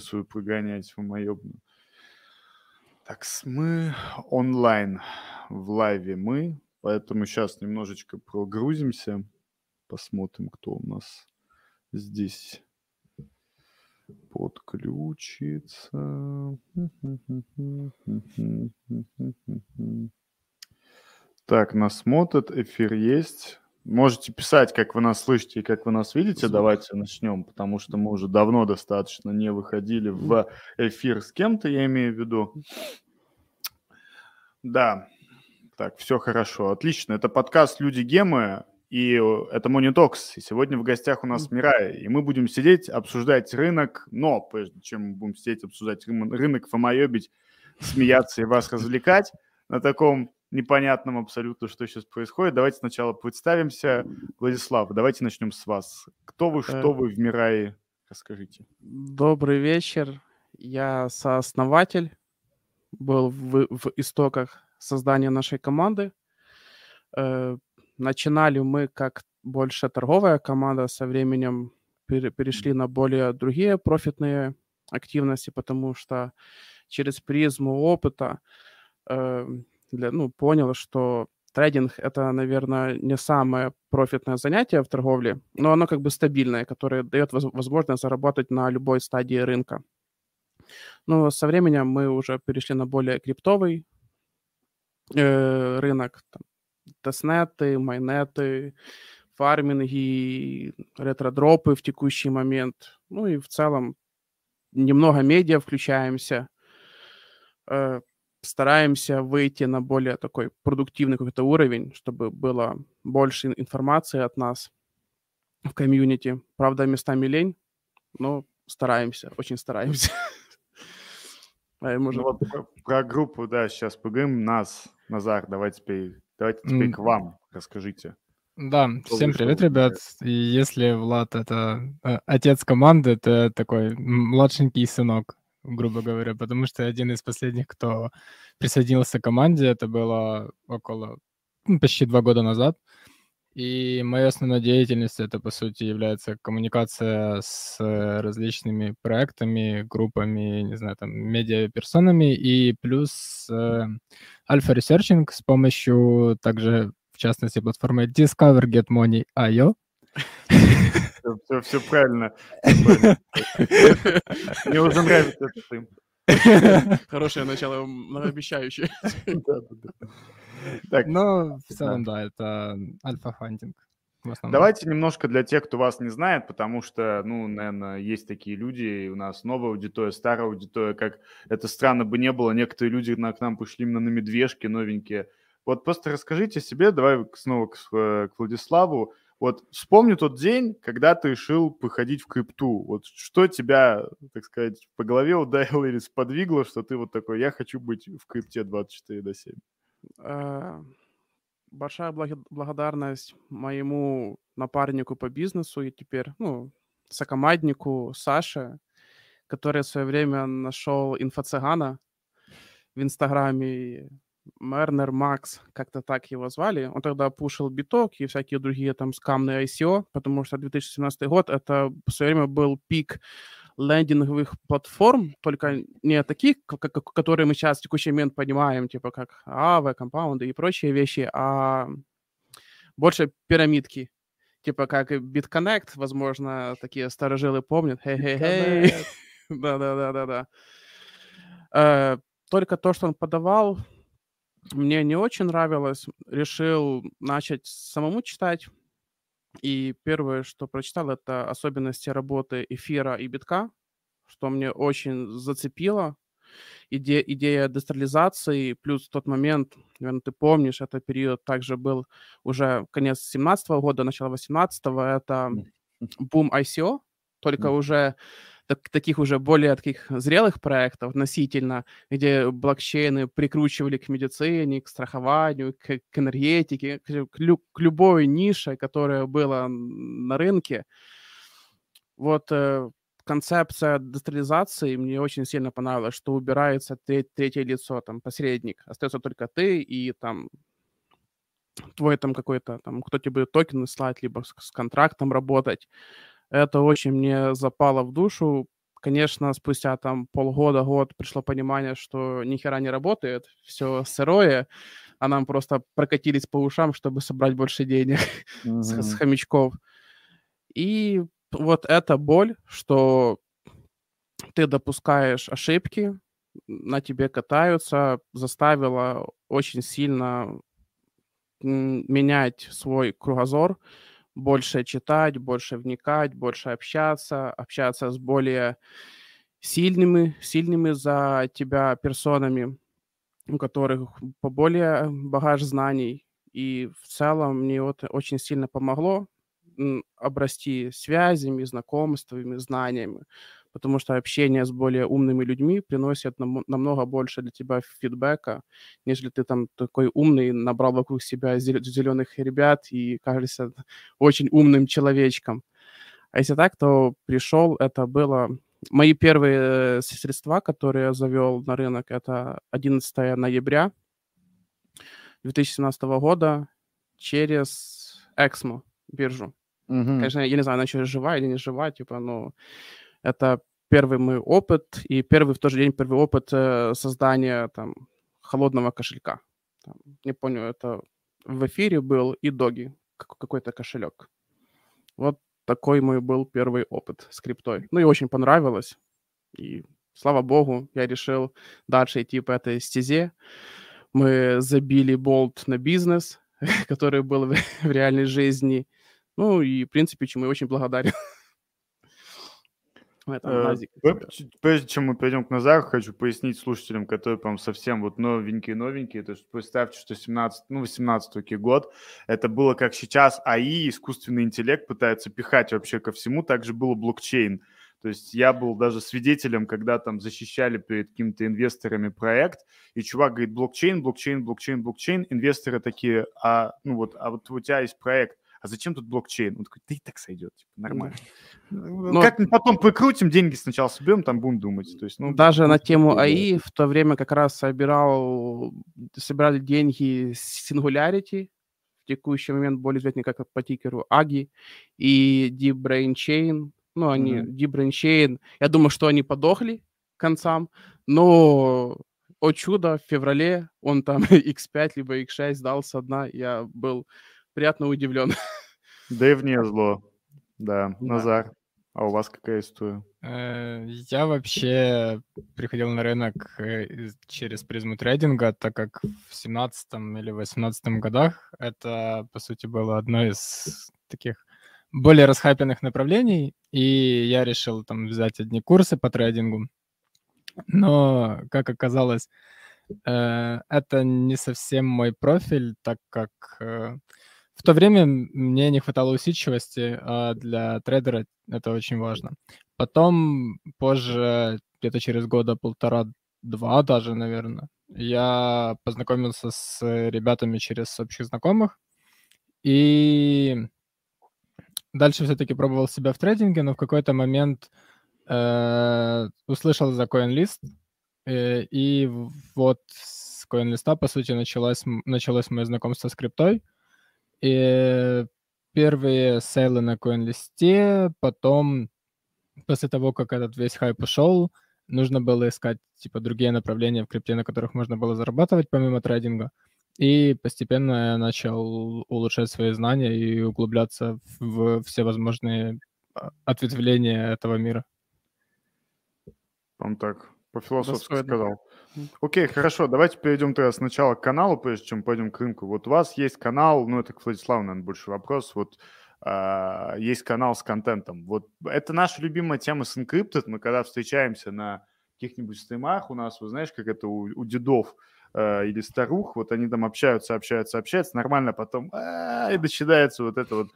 свою прогонять в моебну. Так, мы онлайн, в лайве мы, поэтому сейчас немножечко прогрузимся, посмотрим, кто у нас здесь подключится. Так, нас смотрят, эфир есть. Можете писать, как вы нас слышите и как вы нас видите. Давайте начнем, потому что мы уже давно достаточно не выходили в эфир с кем-то, я имею в виду. Да, так, все хорошо, отлично. Это подкаст «Люди Гемы», и это Монитокс. И сегодня в гостях у нас Мирай. И мы будем сидеть, обсуждать рынок, но прежде чем мы будем сидеть, обсуждать рынок, фомоебить, смеяться и вас развлекать на таком непонятном абсолютно, что сейчас происходит. Давайте сначала представимся. Владислав, давайте начнем с вас. Кто вы, что э. вы в Мирае? Расскажите. Добрый вечер. Я сооснователь, был в, в истоках создания нашей команды. Э, начинали мы как больше торговая команда, со временем перешли на более другие профитные активности, потому что через призму опыта э, для, ну, понял, что трейдинг — это, наверное, не самое профитное занятие в торговле, но оно как бы стабильное, которое дает возможность заработать на любой стадии рынка. Но со временем мы уже перешли на более криптовый э, рынок. Там, тестнеты, майнеты, фарминги, ретродропы в текущий момент. Ну и в целом немного медиа включаемся. Э, стараемся выйти на более такой продуктивный какой-то уровень, чтобы было больше информации от нас в комьюнити. Правда, местами лень, но стараемся, очень стараемся. А может... ну, вот про, про группу, да, сейчас поговорим. Нас, Назар, давайте теперь, давайте теперь mm. к вам расскажите. Да, Кто всем привет, ребят. И если Влад это э, отец команды, то такой младшенький сынок грубо говоря, потому что один из последних, кто присоединился к команде, это было около ну, почти два года назад. И моя основная деятельность это, по сути, является коммуникация с различными проектами, группами, не знаю, там, медиаперсонами и плюс э, alpha researching с помощью также, в частности, платформы Discover Get Money.io. Все, все правильно. Мне уже нравится этот им. Хорошее начало, многообещающее. Так, но в целом, да, это альфа-фандинг. Давайте немножко для тех, кто вас не знает, потому что, ну, наверное, есть такие люди, у нас новая аудитория, старая аудитория, как это странно бы не было, некоторые люди на, к нам пришли именно на медвежки новенькие. Вот просто расскажите себе, давай снова к, к Владиславу, вот вспомни тот день, когда ты решил походить в крипту. Вот что тебя, так сказать, по голове ударило или сподвигло, что ты вот такой, я хочу быть в крипте 24 до 7? А, большая благодарность моему напарнику по бизнесу и теперь, ну, сокоманднику Саше, который в свое время нашел инфо-цыгана в Инстаграме Мернер Макс, как-то так его звали, он тогда пушил биток и всякие другие там скамные ICO, потому что 2017 год это в свое время был пик лендинговых платформ, только не таких, которые мы сейчас в текущий момент понимаем, типа как Aave, компаунды и прочие вещи, а больше пирамидки, типа как BitConnect, возможно, такие старожилы помнят. Хей-хей-хей. Да-да-да-да-да. Э, только то, что он подавал, мне не очень нравилось. Решил начать самому читать. И первое, что прочитал, это особенности работы эфира и битка, что мне очень зацепило. Иде, идея дестрализации, плюс тот момент, наверное, ты помнишь, это период также был уже конец 17 года, начало 18 это бум ICO, только уже так, таких уже более таких зрелых проектов относительно, где блокчейны прикручивали к медицине, к страхованию, к, к энергетике, к, к, лю, к любой нише, которая была на рынке. Вот э, концепция децентрализации мне очень сильно понравилась, что убирается треть, третье лицо, там, посредник. Остается только ты и там твой там какой-то, там, кто тебе будет токены слать, либо с, с контрактом работать. Это очень мне запало в душу. конечно, спустя там полгода, год пришло понимание, что ни хера не работает, все сырое, а нам просто прокатились по ушам, чтобы собрать больше денег mm-hmm. с, с хомячков. И вот эта боль, что ты допускаешь ошибки, на тебе катаются, заставила очень сильно менять свой кругозор, больше читать, больше вникать, больше общаться, общаться с более сильными, сильными за тебя персонами, у которых поболее багаж знаний. И в целом мне вот очень сильно помогло обрасти связями, знакомствами, знаниями потому что общение с более умными людьми приносит нам, намного больше для тебя фидбэка, нежели ты там такой умный, набрал вокруг себя зеленых ребят и кажешься очень умным человечком. А если так, то пришел, это было... Мои первые средства, которые я завел на рынок, это 11 ноября 2017 года через Эксмо биржу. Угу. Конечно, я не знаю, она еще жива или не жива, типа, но это первый мой опыт и первый в тот же день первый опыт э, создания там холодного кошелька. Там, не помню, это в эфире был и доги, какой-то кошелек. Вот такой мой был первый опыт с криптой. Ну и очень понравилось. И слава богу, я решил дальше идти по этой стезе. Мы забили болт на бизнес, который был в, в реальной жизни. Ну и, в принципе, чему я очень благодарен. Э, прежде чем мы перейдем к Назару, хочу пояснить слушателям, которые, по совсем вот новенькие-новенькие. То есть представьте, что 17, ну, 18 год, это было как сейчас АИ, искусственный интеллект пытается пихать вообще ко всему, также было блокчейн. То есть я был даже свидетелем, когда там защищали перед какими-то инвесторами проект, и чувак говорит, блокчейн, блокчейн, блокчейн, блокчейн. Инвесторы такие, а, ну вот, а вот у тебя есть проект, а зачем тут блокчейн? Он такой, да и так сойдет, типа, нормально. Но... Ну, как мы потом прикрутим, деньги сначала соберем, там будем думать. То есть, ну, Даже на тему АИ в то время как раз собирал, собирали деньги с Singularity, в текущий момент более известный как по тикеру Аги и Deep Brain Chain. Ну, они, mm-hmm. Deep Brain Chain, я думаю, что они подохли к концам, но о чудо, в феврале он там X5 либо X6 дал со дна, я был приятно удивлен. Древнее зло. Да, Назар. А у вас какая история? Э, я вообще приходил на рынок э, через призму трейдинга, так как в 17 или 18 годах это, по сути, было одно из таких более расхайпенных направлений, и я решил там взять одни курсы по трейдингу. Но, как оказалось, э, это не совсем мой профиль, так как в то время мне не хватало усидчивости, а для трейдера это очень важно. Потом, позже, где-то через года полтора-два даже, наверное, я познакомился с ребятами через общих знакомых. И дальше все-таки пробовал себя в трейдинге, но в какой-то момент э, услышал за CoinList, э, и вот с CoinList, по сути, началось, началось мое знакомство с криптой. И первые сейлы на CoinList, потом, после того, как этот весь хайп ушел, нужно было искать, типа, другие направления в крипте, на которых можно было зарабатывать помимо трейдинга. И постепенно я начал улучшать свои знания и углубляться в все возможные а, ответвления этого мира. Он так по-философски сказал. Окей, хорошо, давайте перейдем тогда сначала к каналу, прежде чем пойдем к рынку. Вот у вас есть канал, ну это к Владиславу, наверное, больше вопрос. Вот э, есть канал с контентом. Вот это наша любимая тема с Encrypted. Мы когда встречаемся на каких-нибудь стримах, у нас, вы знаешь, как это у, у дедов э, или старух, вот они там общаются, общаются, общаются, нормально, потом а, и начинается вот это вот,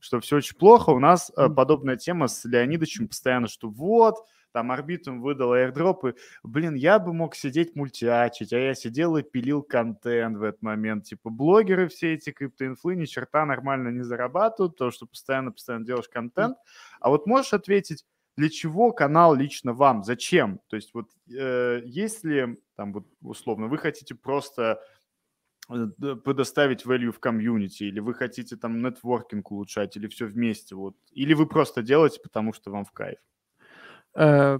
что все очень плохо. У нас э, подобная тема с Леонидовичем постоянно, что вот, там Арбитрум выдал аирдропы, блин, я бы мог сидеть мультиачить, а я сидел и пилил контент в этот момент. Типа блогеры все эти криптоинфлы ни черта нормально не зарабатывают, то что постоянно-постоянно делаешь контент. А вот можешь ответить, для чего канал лично вам? Зачем? То есть вот э, если, там вот условно, вы хотите просто э, предоставить value в комьюнити, или вы хотите там нетворкинг улучшать, или все вместе, вот, или вы просто делаете, потому что вам в кайф? Э,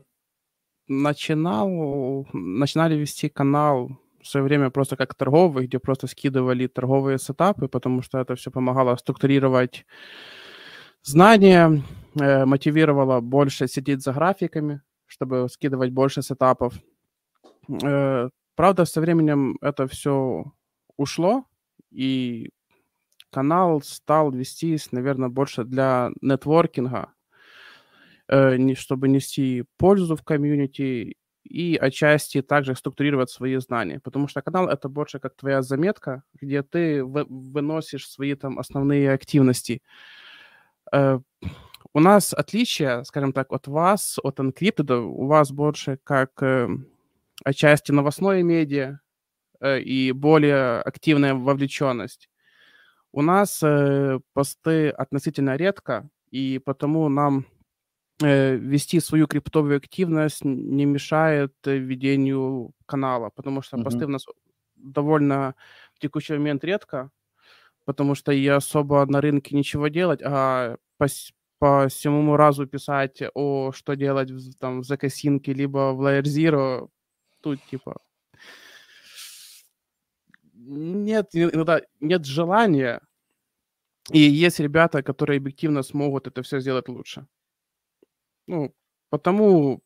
начинал, начинали вести канал в свое время просто как торговый, где просто скидывали торговые сетапы, потому что это все помогало структурировать знания, э, мотивировало больше сидеть за графиками, чтобы скидывать больше сетапов. Э, правда, со временем это все ушло, и канал стал вестись, наверное, больше для нетворкинга, чтобы нести пользу в комьюнити и отчасти также структурировать свои знания, потому что канал это больше как твоя заметка, где ты выносишь свои там основные активности. Э, у нас отличие, скажем так, от вас, от Encrypted, у вас больше как э, отчасти новостное медиа э, и более активная вовлеченность. У нас посты относительно редко, и потому нам э, вести свою криптовую активность не мешает э, ведению канала, потому что mm-hmm. посты у нас довольно в текущий момент редко, потому что я особо на рынке ничего делать, а по, по всему разу писать о что делать в, там, в Закосинке либо в Layer Zero, тут типа нет иногда нет желания, и есть ребята, которые объективно смогут это все сделать лучше. Ну, потому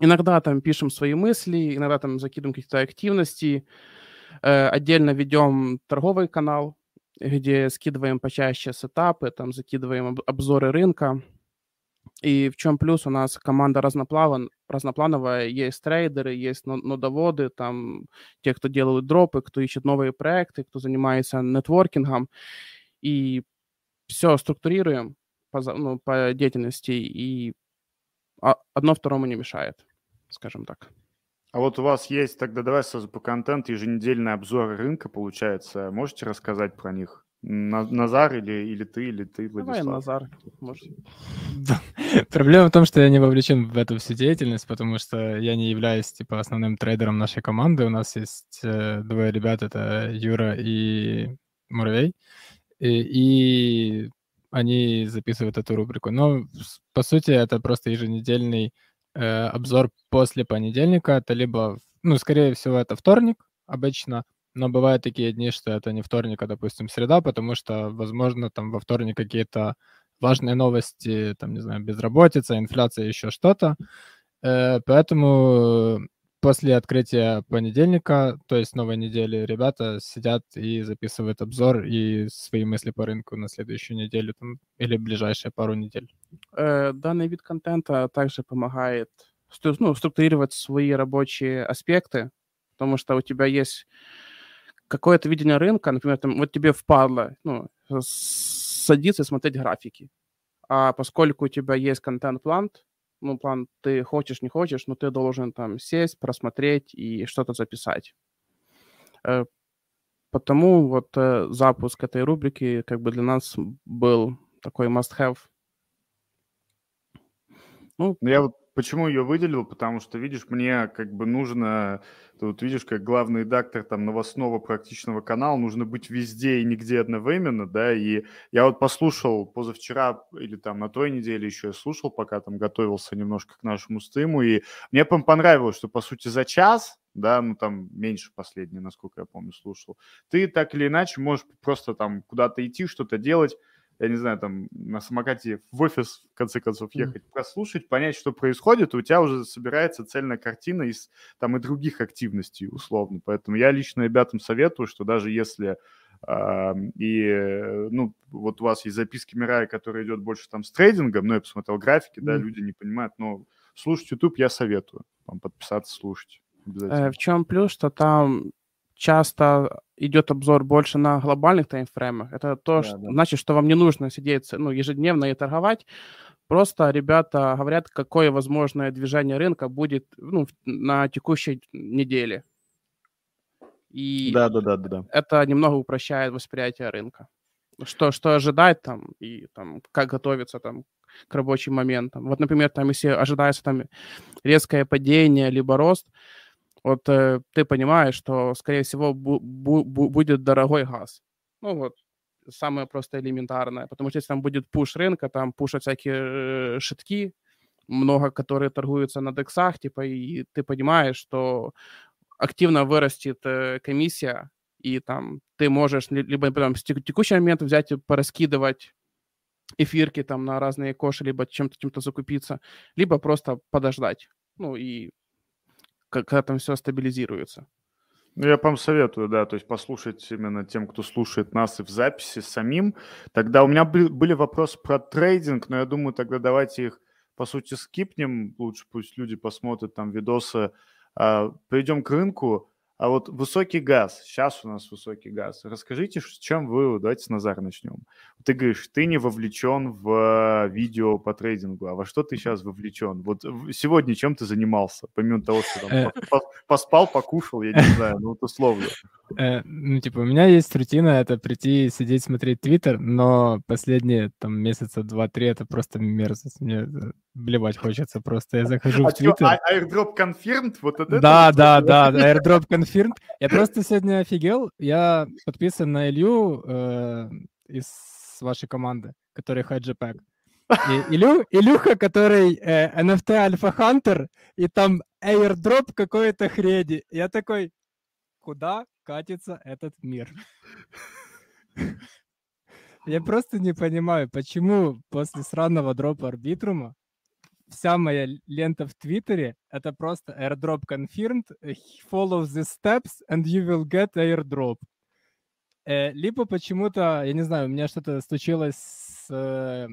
иногда там пишем свои мысли, иногда там закидываем какие-то активности, э, отдельно ведем торговый канал, где скидываем почаще сетапы, там закидываем обзоры рынка. И в чем плюс? У нас команда разноплаван, разноплановая, есть трейдеры, есть нодоводы, там те, кто делают дропы, кто ищет новые проекты, кто занимается нетворкингом. И все структурируем по, ну, по деятельности и одно второму не мешает, скажем так. А вот у вас есть, тогда давай сразу по контент, еженедельный обзор рынка, получается. Можете рассказать про них? Назар или, или ты, или ты, Владислав? Давай, Назар. Может. Проблема в том, что я не вовлечен в эту всю деятельность, потому что я не являюсь, типа, основным трейдером нашей команды. У нас есть э, двое ребят, это Юра и Муравей. И, и они записывают эту рубрику. Но, по сути, это просто еженедельный э, обзор после понедельника. Это либо, ну, скорее всего, это вторник обычно, но бывают такие дни, что это не вторник, а, допустим, среда, потому что, возможно, там во вторник какие-то важные новости, там, не знаю, безработица, инфляция, еще что-то. Э, поэтому после открытия понедельника, то есть новой недели, ребята сидят и записывают обзор и свои мысли по рынку на следующую неделю там, или ближайшие пару недель. Э, данный вид контента также помогает ну, структурировать свои рабочие аспекты, потому что у тебя есть какое-то видение рынка, например, там, вот тебе впадло ну, садиться и смотреть графики. А поскольку у тебя есть контент-план, ну, план, ты хочешь, не хочешь, но ты должен там сесть, просмотреть и что-то записать. Э, потому вот э, запуск этой рубрики как бы для нас был такой must-have. Ну, ну я вот Почему ее выделил? Потому что, видишь, мне как бы нужно, ты вот видишь, как главный редактор там новостного практичного канала, нужно быть везде и нигде одновременно, да, и я вот послушал позавчера или там на той неделе еще я слушал, пока там готовился немножко к нашему стриму, и мне понравилось, что, по сути, за час, да, ну там меньше последний, насколько я помню, слушал, ты так или иначе можешь просто там куда-то идти, что-то делать, я не знаю, там на самокате в офис, в конце концов, ехать, mm. прослушать, понять, что происходит, у тебя уже собирается цельная картина из там и других активностей, условно. Поэтому я лично ребятам советую, что даже если Uh, и, ну, вот у вас есть записки Мирая, который идет больше там с трейдингом, ну, я посмотрел графики, mm. да, люди не понимают, но слушать YouTube я советую, вам подписаться, слушать. Э, в чем плюс, что там часто идет обзор больше на глобальных таймфреймах. Это то, да, что, да. значит, что вам не нужно сидеть ну, ежедневно и торговать. Просто ребята говорят, какое возможное движение рынка будет ну, на текущей неделе. И да, да, да, да, да. это немного упрощает восприятие рынка. Что, что ожидать там и там, как готовиться там к рабочим моментам. Вот, например, там, если ожидается там резкое падение либо рост, вот э, ты понимаешь, что, скорее всего, бу- бу- будет дорогой газ. Ну вот, самое просто элементарное. Потому что если там будет пуш рынка, там пушат всякие э, шитки, много, которые торгуются на дексах, типа, и ты понимаешь, что активно вырастет э, комиссия, и там ты можешь либо прям в текущий момент взять и пораскидывать эфирки там на разные коши, либо чем-то чем-то закупиться, либо просто подождать. Ну и когда там все стабилизируется. Ну, я вам советую, да, то есть послушать именно тем, кто слушает нас и в записи самим. Тогда у меня были вопросы про трейдинг, но я думаю, тогда давайте их, по сути, скипнем. Лучше пусть люди посмотрят там видосы. А, Перейдем к рынку. А вот высокий газ, сейчас у нас высокий газ. Расскажите, с чем вы, давайте с Назара начнем. Ты говоришь, ты не вовлечен в э, видео по трейдингу, а во что ты сейчас вовлечен? Вот сегодня чем ты занимался, помимо того, что там э. поспал, покушал, я не знаю, ну вот условно. Э, ну, типа, у меня есть рутина, это прийти, сидеть, смотреть Твиттер, но последние там месяца два-три это просто мерзость. Мне блевать хочется просто. Я захожу а в Твиттер. А airdrop confirmed? Вот это? Да, да, да, airdrop confirmed. Я просто сегодня офигел. Я подписан на Илью э, из вашей команды, который хайджипэк. И, Илю, Илюха, который э, NFT Альфа Хантер, и там airdrop какой-то хрени. Я такой, куда катится этот мир? Я просто не понимаю, почему после сраного дропа арбитрума вся моя лента в Твиттере — это просто airdrop confirmed, follow the steps and you will get airdrop. Э, либо почему-то, я не знаю, у меня что-то случилось с, э,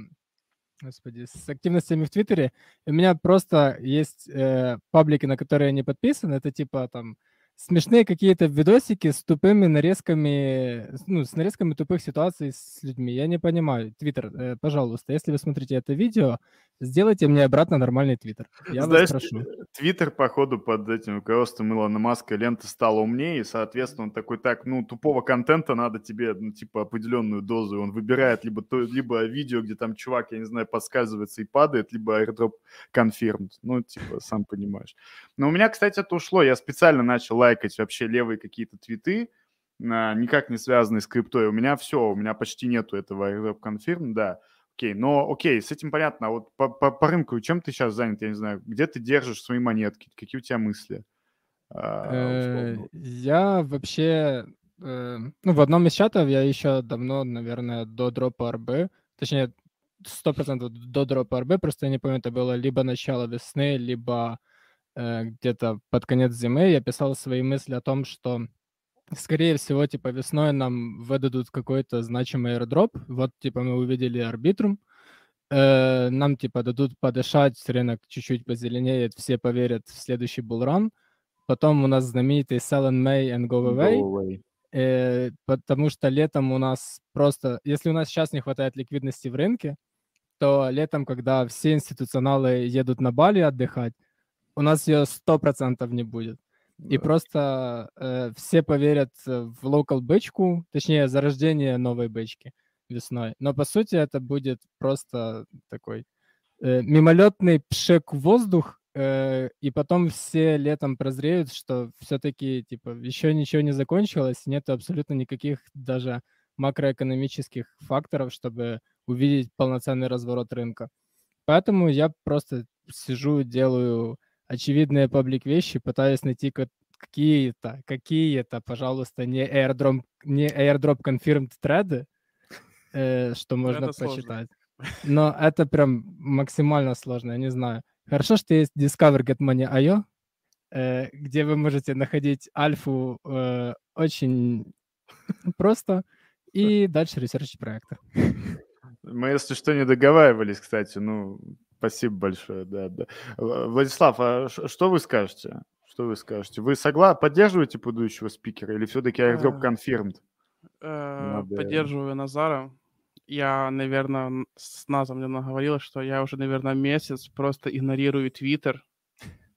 господи, с активностями в Твиттере. У меня просто есть э, паблики, на которые я не подписан. Это типа там смешные какие-то видосики с тупыми нарезками, ну, с нарезками тупых ситуаций с людьми. Я не понимаю. Твиттер, э, пожалуйста, если вы смотрите это видео, сделайте мне обратно нормальный Твиттер. Я Знаешь, вас прошу. Твиттер, походу, под этим руководством Илона Маска лента стала умнее, и, соответственно, он такой, так, ну, тупого контента надо тебе, ну, типа, определенную дозу. Он выбирает либо, то, либо видео, где там чувак, я не знаю, подсказывается и падает, либо airdrop confirmed. Ну, типа, сам понимаешь. Но у меня, кстати, это ушло. Я специально начал лайкать вообще левые какие-то твиты, никак не связанные с криптой. У меня все, у меня почти нету этого confirm, да. Окей, но окей, с этим понятно. А вот по, по, по рынку, чем ты сейчас занят, я не знаю, где ты держишь свои монетки, какие у тебя мысли? А, э, я вообще, э, ну, в одном из чатов я еще давно, наверное, до дропа РБ, точнее, сто процентов до дропа РБ, просто я не помню, это было либо начало весны, либо где-то под конец зимы, я писал свои мысли о том, что скорее всего, типа, весной нам выдадут какой-то значимый airdrop. Вот, типа, мы увидели арбитрум. Э, нам, типа, дадут подышать, рынок чуть-чуть позеленеет, все поверят в следующий булран. Потом у нас знаменитый Sell in May and Go Away. Go away. Э, потому что летом у нас просто... Если у нас сейчас не хватает ликвидности в рынке, то летом, когда все институционалы едут на Бали отдыхать, у нас ее 100% не будет. И просто э, все поверят в local бычку, точнее, зарождение новой бычки весной. Но по сути это будет просто такой э, мимолетный пшек в воздух, э, и потом все летом прозреют, что все-таки типа еще ничего не закончилось, нет абсолютно никаких даже макроэкономических факторов, чтобы увидеть полноценный разворот рынка. Поэтому я просто сижу, делаю очевидные паблик вещи, пытаюсь найти какие-то, какие-то, пожалуйста, не airdrop, не airdrop confirmed треды, э, что можно это почитать. Сложно. Но это прям максимально сложно, я не знаю. Хорошо, что есть Discover Get Money.io, э, где вы можете находить альфу э, очень просто и дальше ресерчить проекты. Мы, если что, не договаривались, кстати. Ну, Спасибо большое, да, да. Владислав, а что вы скажете? Что вы скажете? Вы согласны, поддерживаете предыдущего спикера или все-таки airdrop confirmed? Поддерживаю Назара. Я, наверное, с Назом немного говорил, что я уже, наверное, месяц просто игнорирую Твиттер,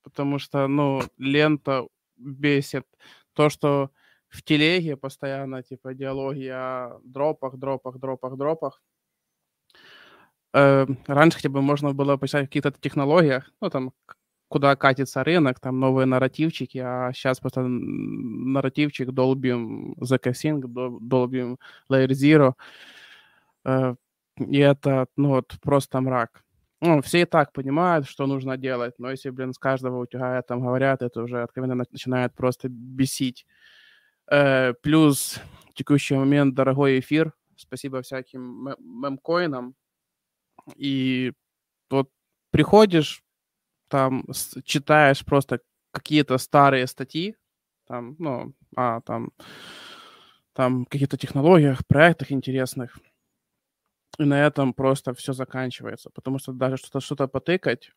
потому что, ну, лента бесит. То, что в телеге постоянно, типа, диалоги о дропах, дропах, дропах, дропах, э, раньше хотя бы можно было почитать о каких-то технологиях, ну, там, куда катится рынок, там новые нарративчики, а сейчас просто нарративчик долбим ZK Sync, долбим Layer Zero, э, и это, ну, вот, просто мрак. ну, все и так понимают, что нужно делать, но если, блин, с каждого утюга там говорят, это уже откровенно начинает просто бесить. Э, плюс в текущий момент дорогой эфир, спасибо всяким мемкоинам, и вот приходишь, там читаешь просто какие-то старые статьи, там, ну, а, там, там каких-то технологиях, проектах интересных, и на этом просто все заканчивается, потому что даже что-то что потыкать,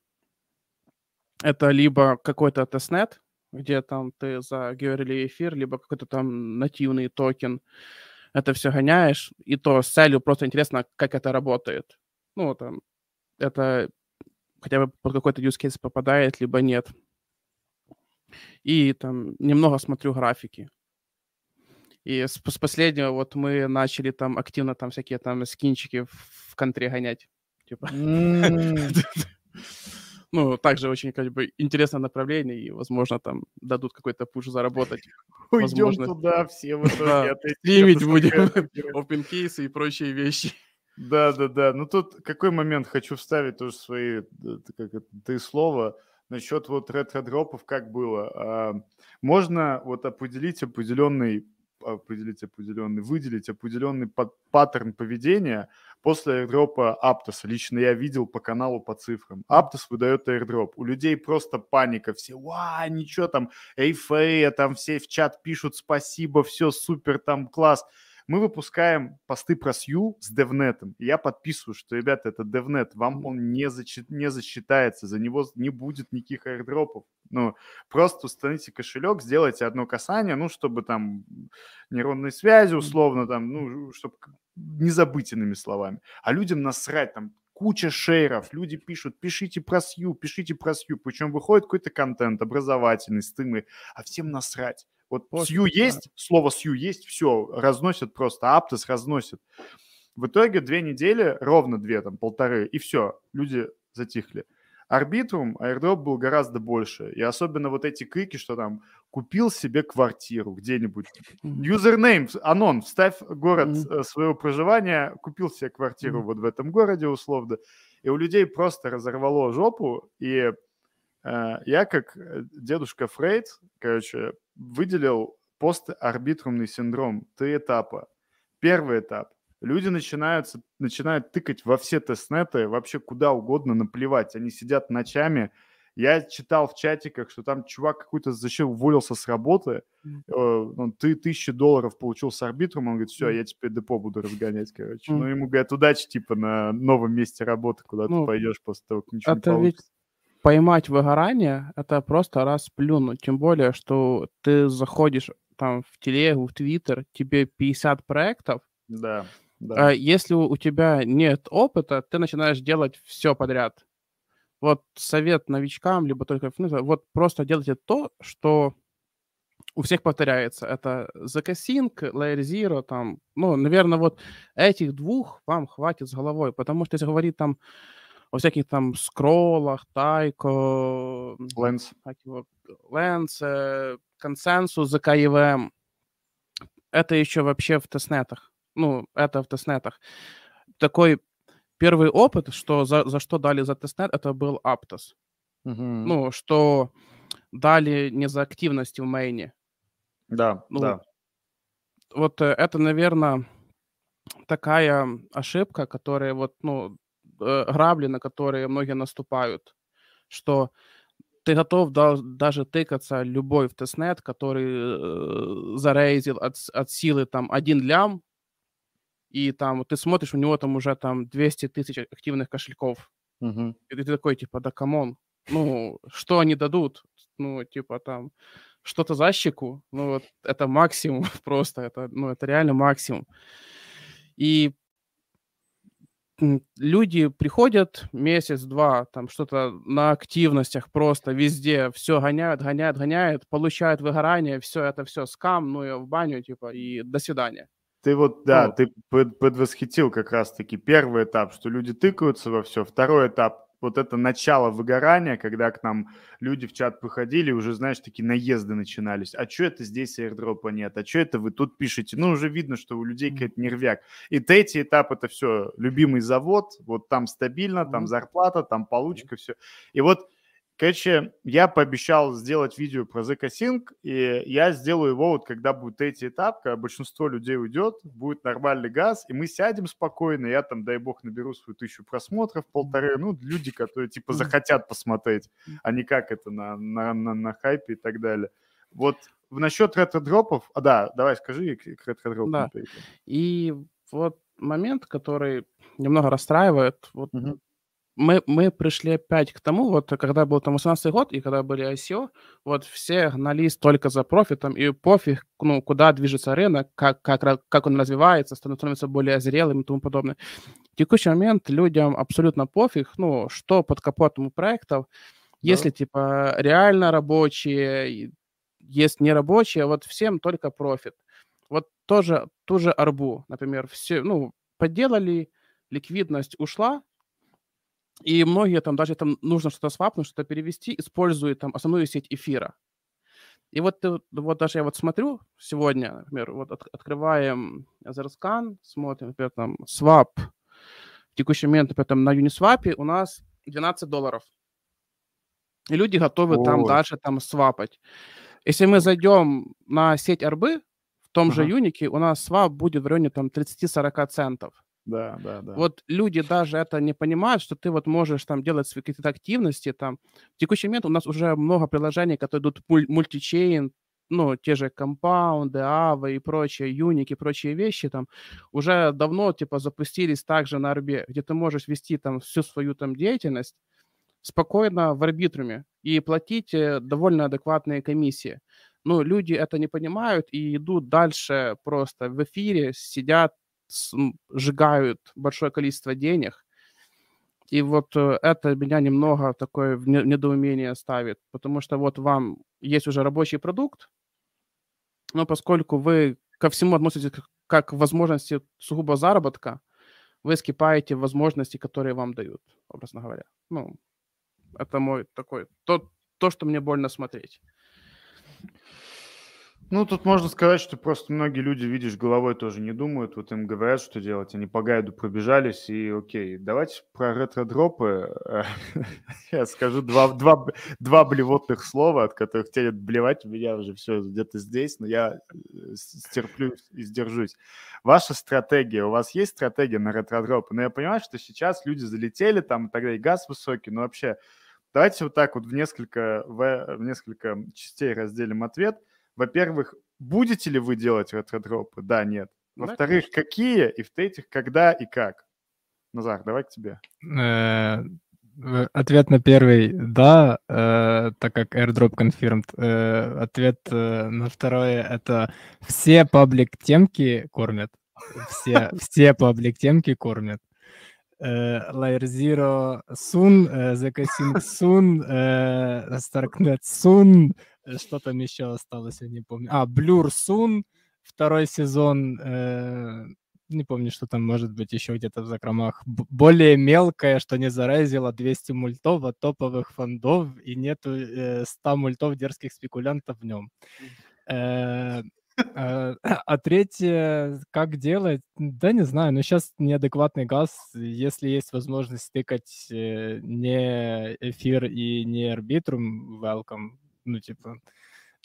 это либо какой-то testnet, где там ты за Goerli эфир, либо какой-то там нативный токен, это все гоняешь, и то с целью просто интересно, как это работает. Ну, там, это хотя бы под какой-то use case попадает, либо нет. И там немного смотрю графики. И с, с последнего вот мы начали там активно там всякие там скинчики в контре гонять. Типа. Ну, также очень как бы интересное направление, и, возможно, там дадут какой-то пуш заработать. Уйдем туда все в итоге. Стримить будем open кейсы и прочие вещи. Да, да, да. Ну тут какой момент хочу вставить тоже свои, э, как это, ты слово насчет вот ретро-дропов, как было. А, можно вот определить определенный определить определенный, выделить определенный паттерн поведения после airdropа Aptos. Лично я видел по каналу по цифрам. Aptos выдает airdrop. У людей просто паника. Все, ва, ничего там, эйфея, там все в чат пишут спасибо, все супер, там класс мы выпускаем посты про Сью с. И я подписываю, что, ребята, это DevNet, вам он не, зачи- не засчитается, за него не будет никаких аирдропов. Ну, просто установите кошелек, сделайте одно касание, ну, чтобы там нейронные связи, условно, там, ну, чтобы не забыть иными словами. А людям насрать, там, куча шейров, люди пишут, пишите про Сью, пишите про Сью, причем выходит какой-то контент образовательный, стымы, а всем насрать. Вот Просто, сью есть, слово сью есть, все, разносят просто, аптос разносит. В итоге две недели, ровно две, там, полторы, и все, люди затихли. Арбитрум, аирдроп был гораздо больше. И особенно вот эти крики, что там купил себе квартиру где-нибудь. Юзернейм, анон, вставь город mm-hmm. своего проживания, купил себе квартиру mm-hmm. вот в этом городе условно. И у людей просто разорвало жопу, и э, я как э, дедушка Фрейд, короче, выделил постарбитрумный синдром, три этапа. Первый этап. Люди начинают, начинают тыкать во все тестнеты, вообще куда угодно наплевать. Они сидят ночами. Я читал в чатиках, что там чувак какой-то зачем уволился с работы, mm. он ты тысячи долларов получил с арбитром, он говорит, все, я теперь депо буду разгонять, короче. Ну, ему говорят, удачи, типа, на новом месте работы, куда ну, ты пойдешь после того, как ничего это не получится. Ведь поймать выгорание- это просто раз плюнуть. Тем более, что ты заходишь там в телегу, в твиттер, тебе 50 проектов. Да, да. А если у тебя нет опыта, ты начинаешь делать все подряд. Вот совет новичкам, либо только вот просто делайте то, что у всех повторяется. Это ZK Layer Zero, там, ну, наверное, вот этих двух вам хватит с головой, потому что если говорить там во всяких там скроллах, тайко, Lens, Lens, э, консенсус, ЗК Это еще вообще в тестнетах. Ну, это в тестнетах. Такой первый опыт, что за, за что дали за testnet, это был Aptos. Угу. Ну, что дали не за активности в main е. Да, ну, да. Вот э, это, наверное, такая ошибка, которая вот, ну, э, грабли, на которые многие наступают, что ты готов да, даже тыкаться любой в testnet, который э, за raise ил от, от силы там один лям, и там ты смотришь, у него там уже там 200 тысяч активных кошельков. Угу. И ты такой, типа, да come on, ну, что они дадут? Ну, типа, там, что-то за щеку, ну, вот это максимум просто, это, ну, это реально максимум. И люди приходят месяц-два, там что-то на активностях просто везде, все гоняют, гоняют, гоняют, получают выгорание, все это все скам, ну и в баню, типа, и до свидания. Ты вот, да, ну. ты предвосхитил как раз-таки первый этап, что люди тыкаются во все, второй этап, вот это начало выгорания, когда к нам люди в чат приходили, уже, знаешь, такие наезды начинались. А что это здесь аирдропа нет? А что это вы тут пишете? Ну, уже видно, что у людей какой-то нервяк. И третий этап – это все, любимый завод, вот там стабильно, там зарплата, там получка, все. И вот Короче, я пообещал сделать видео про ZK и я сделаю его вот когда будет третий этап, когда большинство людей уйдет, будет нормальный газ, и мы сядем спокойно, я там, дай бог, наберу свою тысячу просмотров, полторы, ну, люди, которые, типа, захотят посмотреть, а не как это на, на, на, на хайпе и так далее. Вот насчет ретро-дропов, а да, давай скажи к ретро-дропам. Да, и вот момент, который немного расстраивает, вот угу мы, мы пришли опять к тому, вот когда был там 18 год и когда были ICO, вот все гнались только за профитом, и пофиг, ну, куда движется рынок, как, как, как он развивается, становится более зрелым и тому подобное. В текущий момент людям абсолютно пофиг, ну, что под капотом у проектов, да. если, типа, реально рабочие, есть нерабочие, вот всем только профит. Вот тоже, ту же арбу, например, все, ну, подделали, ликвидность ушла, и многие там, даже там нужно что-то свапнуть, что-то перевести, используют там основную сеть эфира. И вот, вот даже я вот смотрю сегодня, например, вот от, открываем Zerscan, смотрим, например, там swap, в текущий момент, например, там на Uniswap у нас 12 долларов. И люди готовы Ой. там даже там свапать. Если мы зайдем на сеть арбы, в том ага. же Юнике у нас свап будет в районе там 30-40 центов. Да, да, да. Вот люди даже это не понимают, что ты вот можешь там делать свои какие-то активности там. В текущий момент у нас уже много приложений, которые идут мультичейн, ну, те же компаунды, авы и прочие, юники прочие вещи там уже давно, типа, запустились также на арбе, где ты можешь вести там всю свою там деятельность спокойно в арбитруме и платить э, довольно адекватные комиссии. Ну, люди это не понимают и идут дальше просто в эфире, сидят, сжигают большое количество денег. И вот э, это меня немного такое в недоумение ставит, потому что вот вам есть уже рабочий продукт, но поскольку вы ко всему относитесь как к возможности сугубо заработка, вы скипаете возможности, которые вам дают, образно говоря. Ну, это мой такой, то, то что мне больно смотреть. Ну, тут можно сказать, что просто многие люди, видишь, головой тоже не думают, вот им говорят, что делать, они по гайду пробежались, и окей, давайте про ретро-дропы. Я скажу два, два, два блевотных слова, от которых тянет блевать, у меня уже все где-то здесь, но я э, стерплю и сдержусь. Ваша стратегия, у вас есть стратегия на ретро-дропы? Но я понимаю, что сейчас люди залетели, там и тогда и газ высокий, но вообще давайте вот так вот в несколько, в, в несколько частей разделим ответ – во-первых, будете ли вы делать ретро-дропы? Да, нет. Во-вторых, да, какие? И в-третьих, когда и как? Назар, давай к тебе. Э, ответ на первый – да, э, так как airdrop confirmed. Э, ответ на второе – это все паблик-темки кормят. Все, все паблик-темки кормят. Layer Zero Sun, Zakasync Sun, Starknet Sun, Э, что там еще осталось, я не помню. А, Blur Soon, второй сезон. Э, не помню, что там может быть еще где-то в закромах. Б- более мелкое, что не заразило 200 мультов от топовых фондов, и нету э, 100 мультов дерзких спекулянтов в нем. Э, а, а третье, как делать? Да не знаю, но сейчас неадекватный газ. Если есть возможность стыкать э, не эфир и не арбитрум, welcome ну, типа,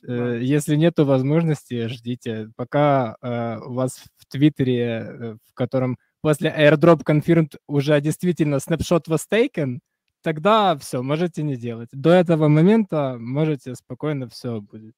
э, если нету возможности, ждите. Пока э, у вас в Твиттере, э, в котором после airdrop confirmed уже действительно снапшот was taken, тогда все, можете не делать. До этого момента можете спокойно все будет.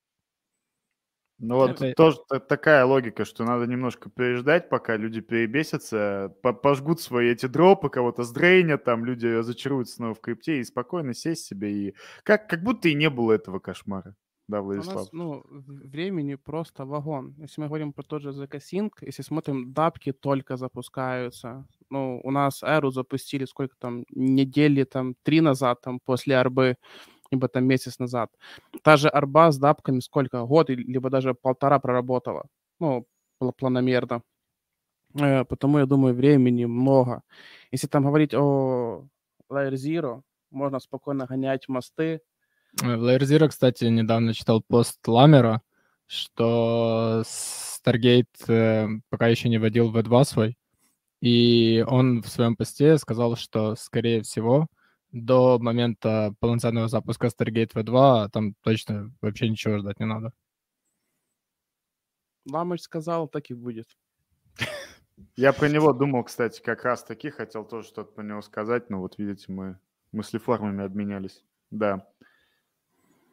Ну вот это... тоже такая логика, что надо немножко переждать, пока люди перебесятся, пожгут свои эти дропы, кого-то сдрейнят, там люди разочаруются снова в крипте и спокойно сесть себе и... Как, как будто и не было этого кошмара. Да, Владислав. У нас, ну, времени просто вагон. Если мы говорим про тот же ZK если смотрим, дапки только запускаются. Ну, у нас Эру запустили сколько там, недели там, три назад, там, после арбы либо там месяц назад. Та же арба с дапками сколько? Год, либо даже полтора проработала. Ну, планомерно. Э, потому, я думаю, времени много. Если там говорить о Layer Zero, можно спокойно гонять мосты. Э, в Layer Zero, кстати, недавно читал пост Ламера, что Stargate э, пока еще не вводил V2 свой, и он в своем посте сказал, что, скорее всего, до момента полноценного запуска Stargate V2 там точно вообще ничего ждать не надо. Ламыч сказал, так и будет. Я про него думал, кстати, как раз таки, хотел тоже что-то про него сказать, но вот видите, мы мыслеформами обменялись. Да.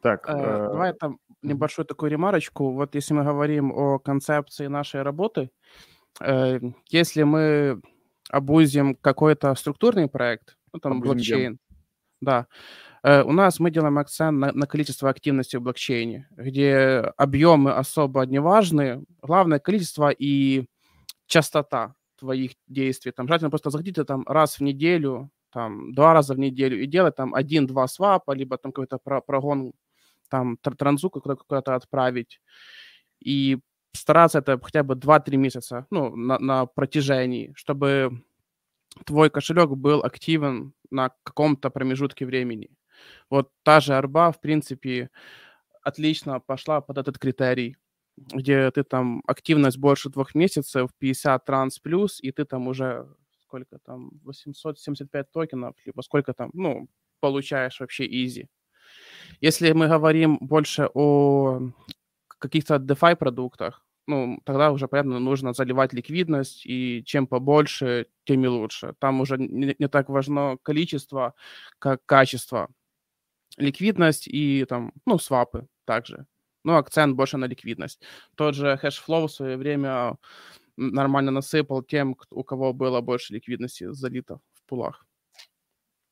Так. Э, э... Давай там небольшую такую ремарочку. Вот если мы говорим о концепции нашей работы, э, если мы обузим какой-то структурный проект, ну там обузим блокчейн. Да, э, у нас мы делаем акцент на, на количество активности в блокчейне, где объемы особо не важны, главное количество и частота твоих действий. Там желательно просто заходите там раз в неделю, там два раза в неделю и делать там один-два свапа, либо там какой-то прогон там транзу куда-то отправить. И стараться это хотя бы 2-3 месяца, ну, на, на протяжении, чтобы твой кошелек был активен на каком-то промежутке времени. Вот та же арба, в принципе, отлично пошла под этот критерий, где ты там активность больше двух месяцев, 50 транс плюс, и ты там уже сколько там, 875 токенов, либо сколько там, ну, получаешь вообще easy. Если мы говорим больше о каких-то DeFi продуктах, ну, тогда уже, понятно, нужно заливать ликвидность, и чем побольше, тем и лучше. Там уже не, не так важно количество, как качество. Ликвидность и там, ну, swap ы также. Ну, акцент больше на ликвидность. Тот же Hashflow в свое время нормально насыпал тем, у кого было больше ликвидности залито в пулах.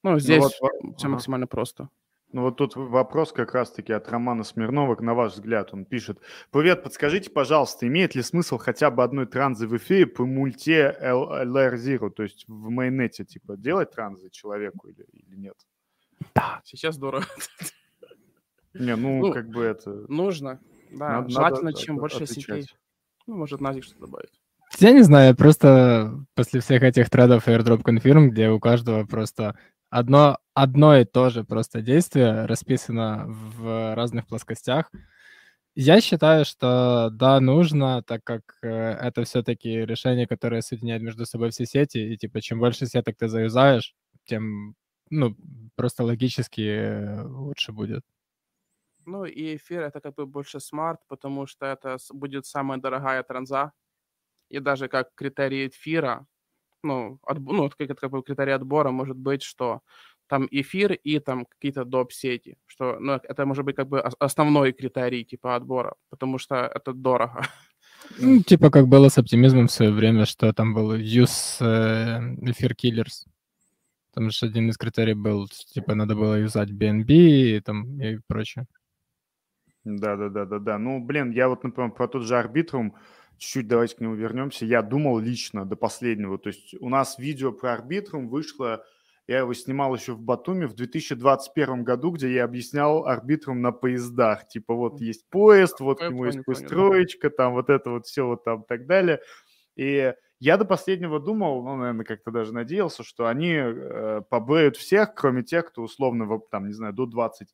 Ну, ну здесь ну, вот, все ага. максимально просто. Ну вот тут вопрос как раз-таки от Романа Смирнова, на ваш взгляд, он пишет. Привет, подскажите, пожалуйста, имеет ли смысл хотя бы одной транзы в эфире по мульте LR Zero, то есть в майонете, типа, делать транзы человеку или, или нет? Да, сейчас здорово. Не, ну, ну как бы это... Нужно, да. Надо, Желательно, надо, чем больше отвечать. сетей. Ну, может, Назик что добавить. Я не знаю, я просто после всех этих тредов airdrop confirm, где у каждого просто одно, одно и то же просто действие расписано в разных плоскостях. Я считаю, что да, нужно, так как э, это все-таки решение, которое соединяет между собой все сети, и типа чем больше сеток ты заюзаешь, тем, ну, просто логически э, лучше будет. Ну и эфир это как бы больше смарт, потому что это будет самая дорогая транза. И даже как критерий эфира, ну, от, ну как, как бы критерий отбора может быть, что там эфир и там какие-то доп-сети, что ну, это может быть как бы основной критерий типа отбора, потому что это дорого. Ну, типа как было с оптимизмом в свое время, что там был use э, эфир killers. Там же один из критерий был, типа надо было юзать BNB и там и прочее. Да, да, да, да, да. Ну, блин, я вот, например, про тот же арбитрум, чуть-чуть давайте к нему вернемся. Я думал лично до последнего. То есть у нас видео про арбитрум вышло я его снимал еще в Батуми в 2021 году, где я объяснял арбитрам на поездах. Типа вот есть поезд, вот я к нему есть построечка, там вот это вот все вот там и так далее. И я до последнего думал, ну, наверное, как-то даже надеялся, что они э, побреют всех, кроме тех, кто условно, там, не знаю, до 20,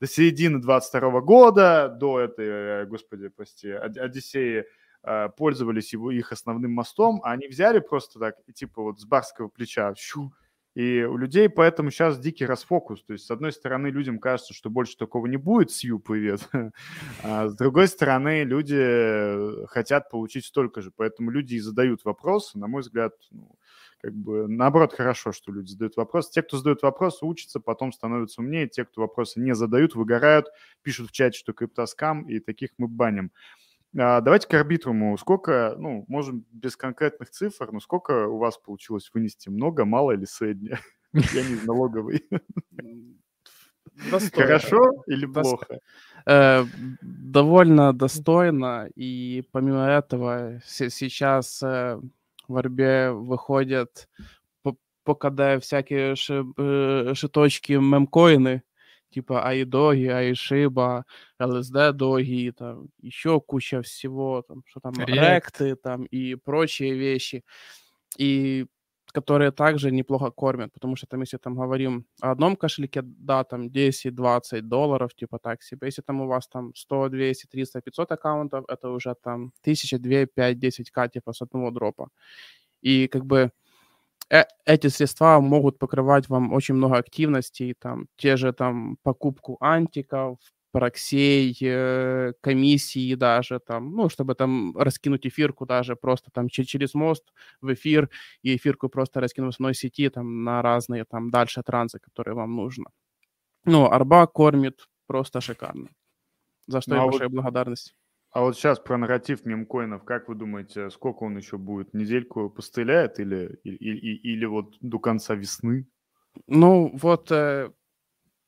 до середины 22 года, до этой, э, господи, прости, Одиссеи, пользовались его, их основным мостом, а они взяли просто так, типа вот с барского плеча, щу, и у людей поэтому сейчас дикий расфокус. То есть, с одной стороны, людям кажется, что больше такого не будет, Сью, привет. А с другой стороны, люди хотят получить столько же. Поэтому люди и задают вопросы. На мой взгляд, ну, как бы наоборот хорошо, что люди задают вопросы. Те, кто задают вопросы, учатся, потом становятся умнее. Те, кто вопросы не задают, выгорают, пишут в чате, что криптоскам, и таких мы баним. А, давайте к арбитруму. Сколько, ну, можем без конкретных цифр, но сколько у вас получилось вынести? Много, мало или среднее? Я не налоговый. Достойно. Хорошо или плохо? Э, довольно достойно. И помимо этого сейчас э, в Арбе выходят по КД всякие э, шиточки мемкоины, типа Айдоги, Айшиба, ЛСД доги, там еще куча всего, там, что там, React. ректы там и прочие вещи. И которые также неплохо кормят, потому что там, если там говорим о одном кошельке, да, там 10-20 долларов, типа так себе. Если там у вас там 100, 200, 300, 500 аккаунтов, это уже там 1000, 2, 5, 10к типа с одного дропа. И как бы э эти средства могут покрывать вам очень много активностей, там те же там покупку антиков, проксей, э, комиссии даже там, ну, чтобы там раскинуть эфирку даже просто там через мост в эфир и эфирку просто раскинуть в одной сети там на разные там дальше трансы, которые вам нужно. Ну, Арба кормит просто шикарно. За что ну, а большая вот, благодарность. А вот сейчас про нарратив мемкоинов, как вы думаете, сколько он еще будет? Недельку постреляет или, или, или, или вот до конца весны? Ну, вот э,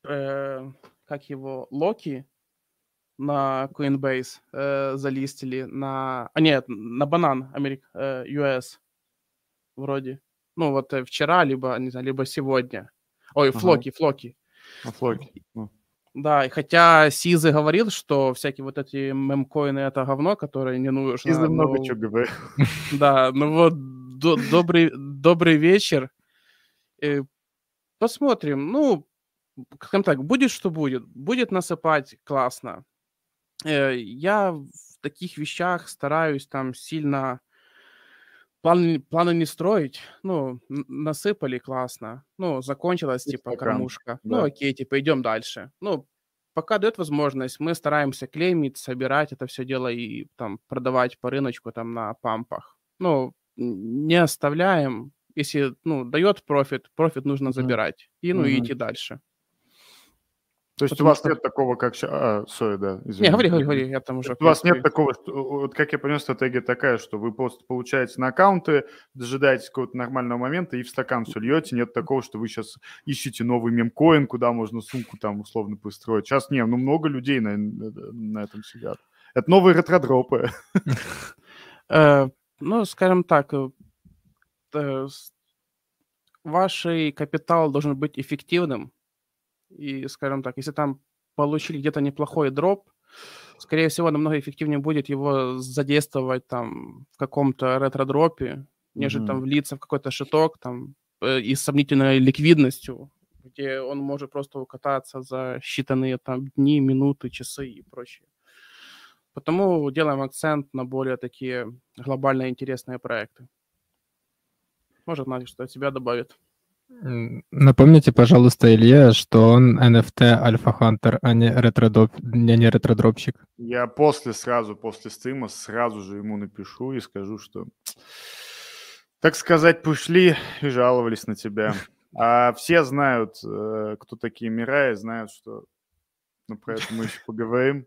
э, как его, Локи на Coinbase э, залистили на... А, нет, на банан Америк, э, US вроде. Ну, вот э, вчера, либо, не знаю, либо сегодня. Ой, ага. Флоки, Флоки. А, Флоки. Ну. Да, и хотя Сизы говорил, что всякие вот эти мемкоины это говно, которое не нужно. Сизы но... много чего говорит. Да, ну вот добрый, добрый вечер. Э, посмотрим. Ну, скажем так, будет что будет. Будет насыпать классно. Э, я в таких вещах стараюсь там сильно планы, планы не строить. Ну, насыпали классно. Ну, закончилась, типа, кормушка. Ну, да. Ну, окей, типа, идем дальше. Ну, пока дает возможность, мы стараемся клеймить, собирать это все дело и там продавать по рыночку там на пампах. Ну, не оставляем. Если, ну, дает профит, профит нужно mm-hmm. забирать. И, ну, mm-hmm. идти дальше. То есть Потому у вас что... нет такого, как... А, сори, да, извините. Не, говори, говори, говори, я там уже... У вас нет такого, что, вот как я понял, стратегия такая, что вы просто получаете на аккаунты, дожидаетесь какого-то нормального момента и в стакан все льете. Нет такого, что вы сейчас ищете новый мемкоин, куда можно сумку там условно построить. Сейчас не, ну много людей на, на этом сидят. Это новые ретродропы. Э, ну, скажем так, э, ваш капитал должен быть эффективным, и, скажем так, если там получили где-то неплохой дроп, скорее всего, намного эффективнее будет его задействовать там в каком-то ретро-дропе, нежели mm-hmm. там влиться в какой-то шиток там э, и с сомнительной ликвидностью, где он может просто укататься за считанные там дни, минуты, часы и прочее. Потому делаем акцент на более такие глобальные интересные проекты. Может, Надя что от себя добавит. Напомните, пожалуйста, Илье, что он NFT Альфа Хантер, а не, ретродроп, не, не ретродропщик. Я после, сразу после стрима, сразу же ему напишу и скажу, что, так сказать, пошли и жаловались на тебя. А все знают, э, кто такие Мираи, знают, что... Ну, про это мы еще поговорим.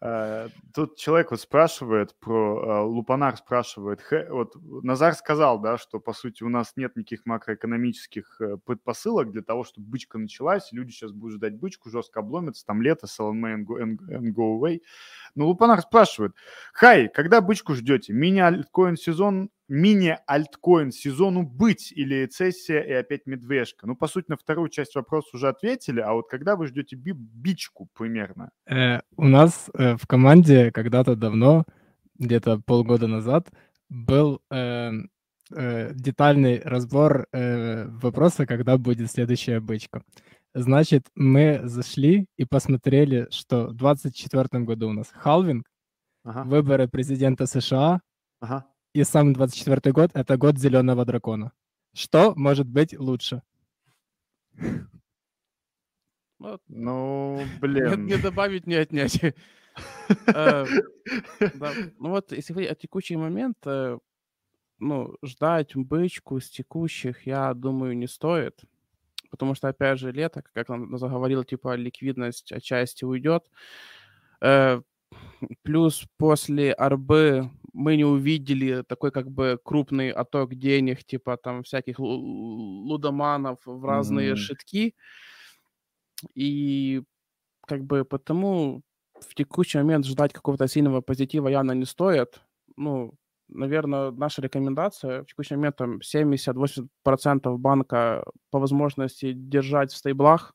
Э, тут человек вот спрашивает про, э, Лупанар спрашивает, вот Назар сказал, да, что, по сути, у нас нет никаких макроэкономических э, предпосылок для того, чтобы бычка началась, люди сейчас будут ждать бычку, жестко обломятся, там лето, sell and and go away. Но Лупанар спрашивает, хай, когда бычку ждете? Мини-альткоин сезон мини-альткоин сезону быть или цессия и опять медвежка? Ну, по сути, на вторую часть вопроса уже ответили, а вот когда вы ждете би- бичку примерно? Э, у нас э, в команде когда-то давно, где-то полгода назад, был э, э, детальный разбор э, вопроса, когда будет следующая бычка. Значит, мы зашли и посмотрели, что в 2024 году у нас халвинг, ага. выборы президента США, ага и сам 24 год — это год зеленого дракона. Что может быть лучше? Ну, блин. Не добавить, не отнять. Э, ну вот, если говорить о текущий момент, э, ну, ждать бычку с текущих, я думаю, не стоит. Потому что, опять же, лето, как он заговорил, типа, ликвидность отчасти уйдет. Э, плюс после арбы мы не увидели такой как бы крупный отток денег, типа там всяких лудоманов в разные mm-hmm. шитки. И как бы потому в текущий момент ждать какого-то сильного позитива явно не стоит. Ну, наверное, наша рекомендация в текущий момент там 70-80% банка по возможности держать в стейблах,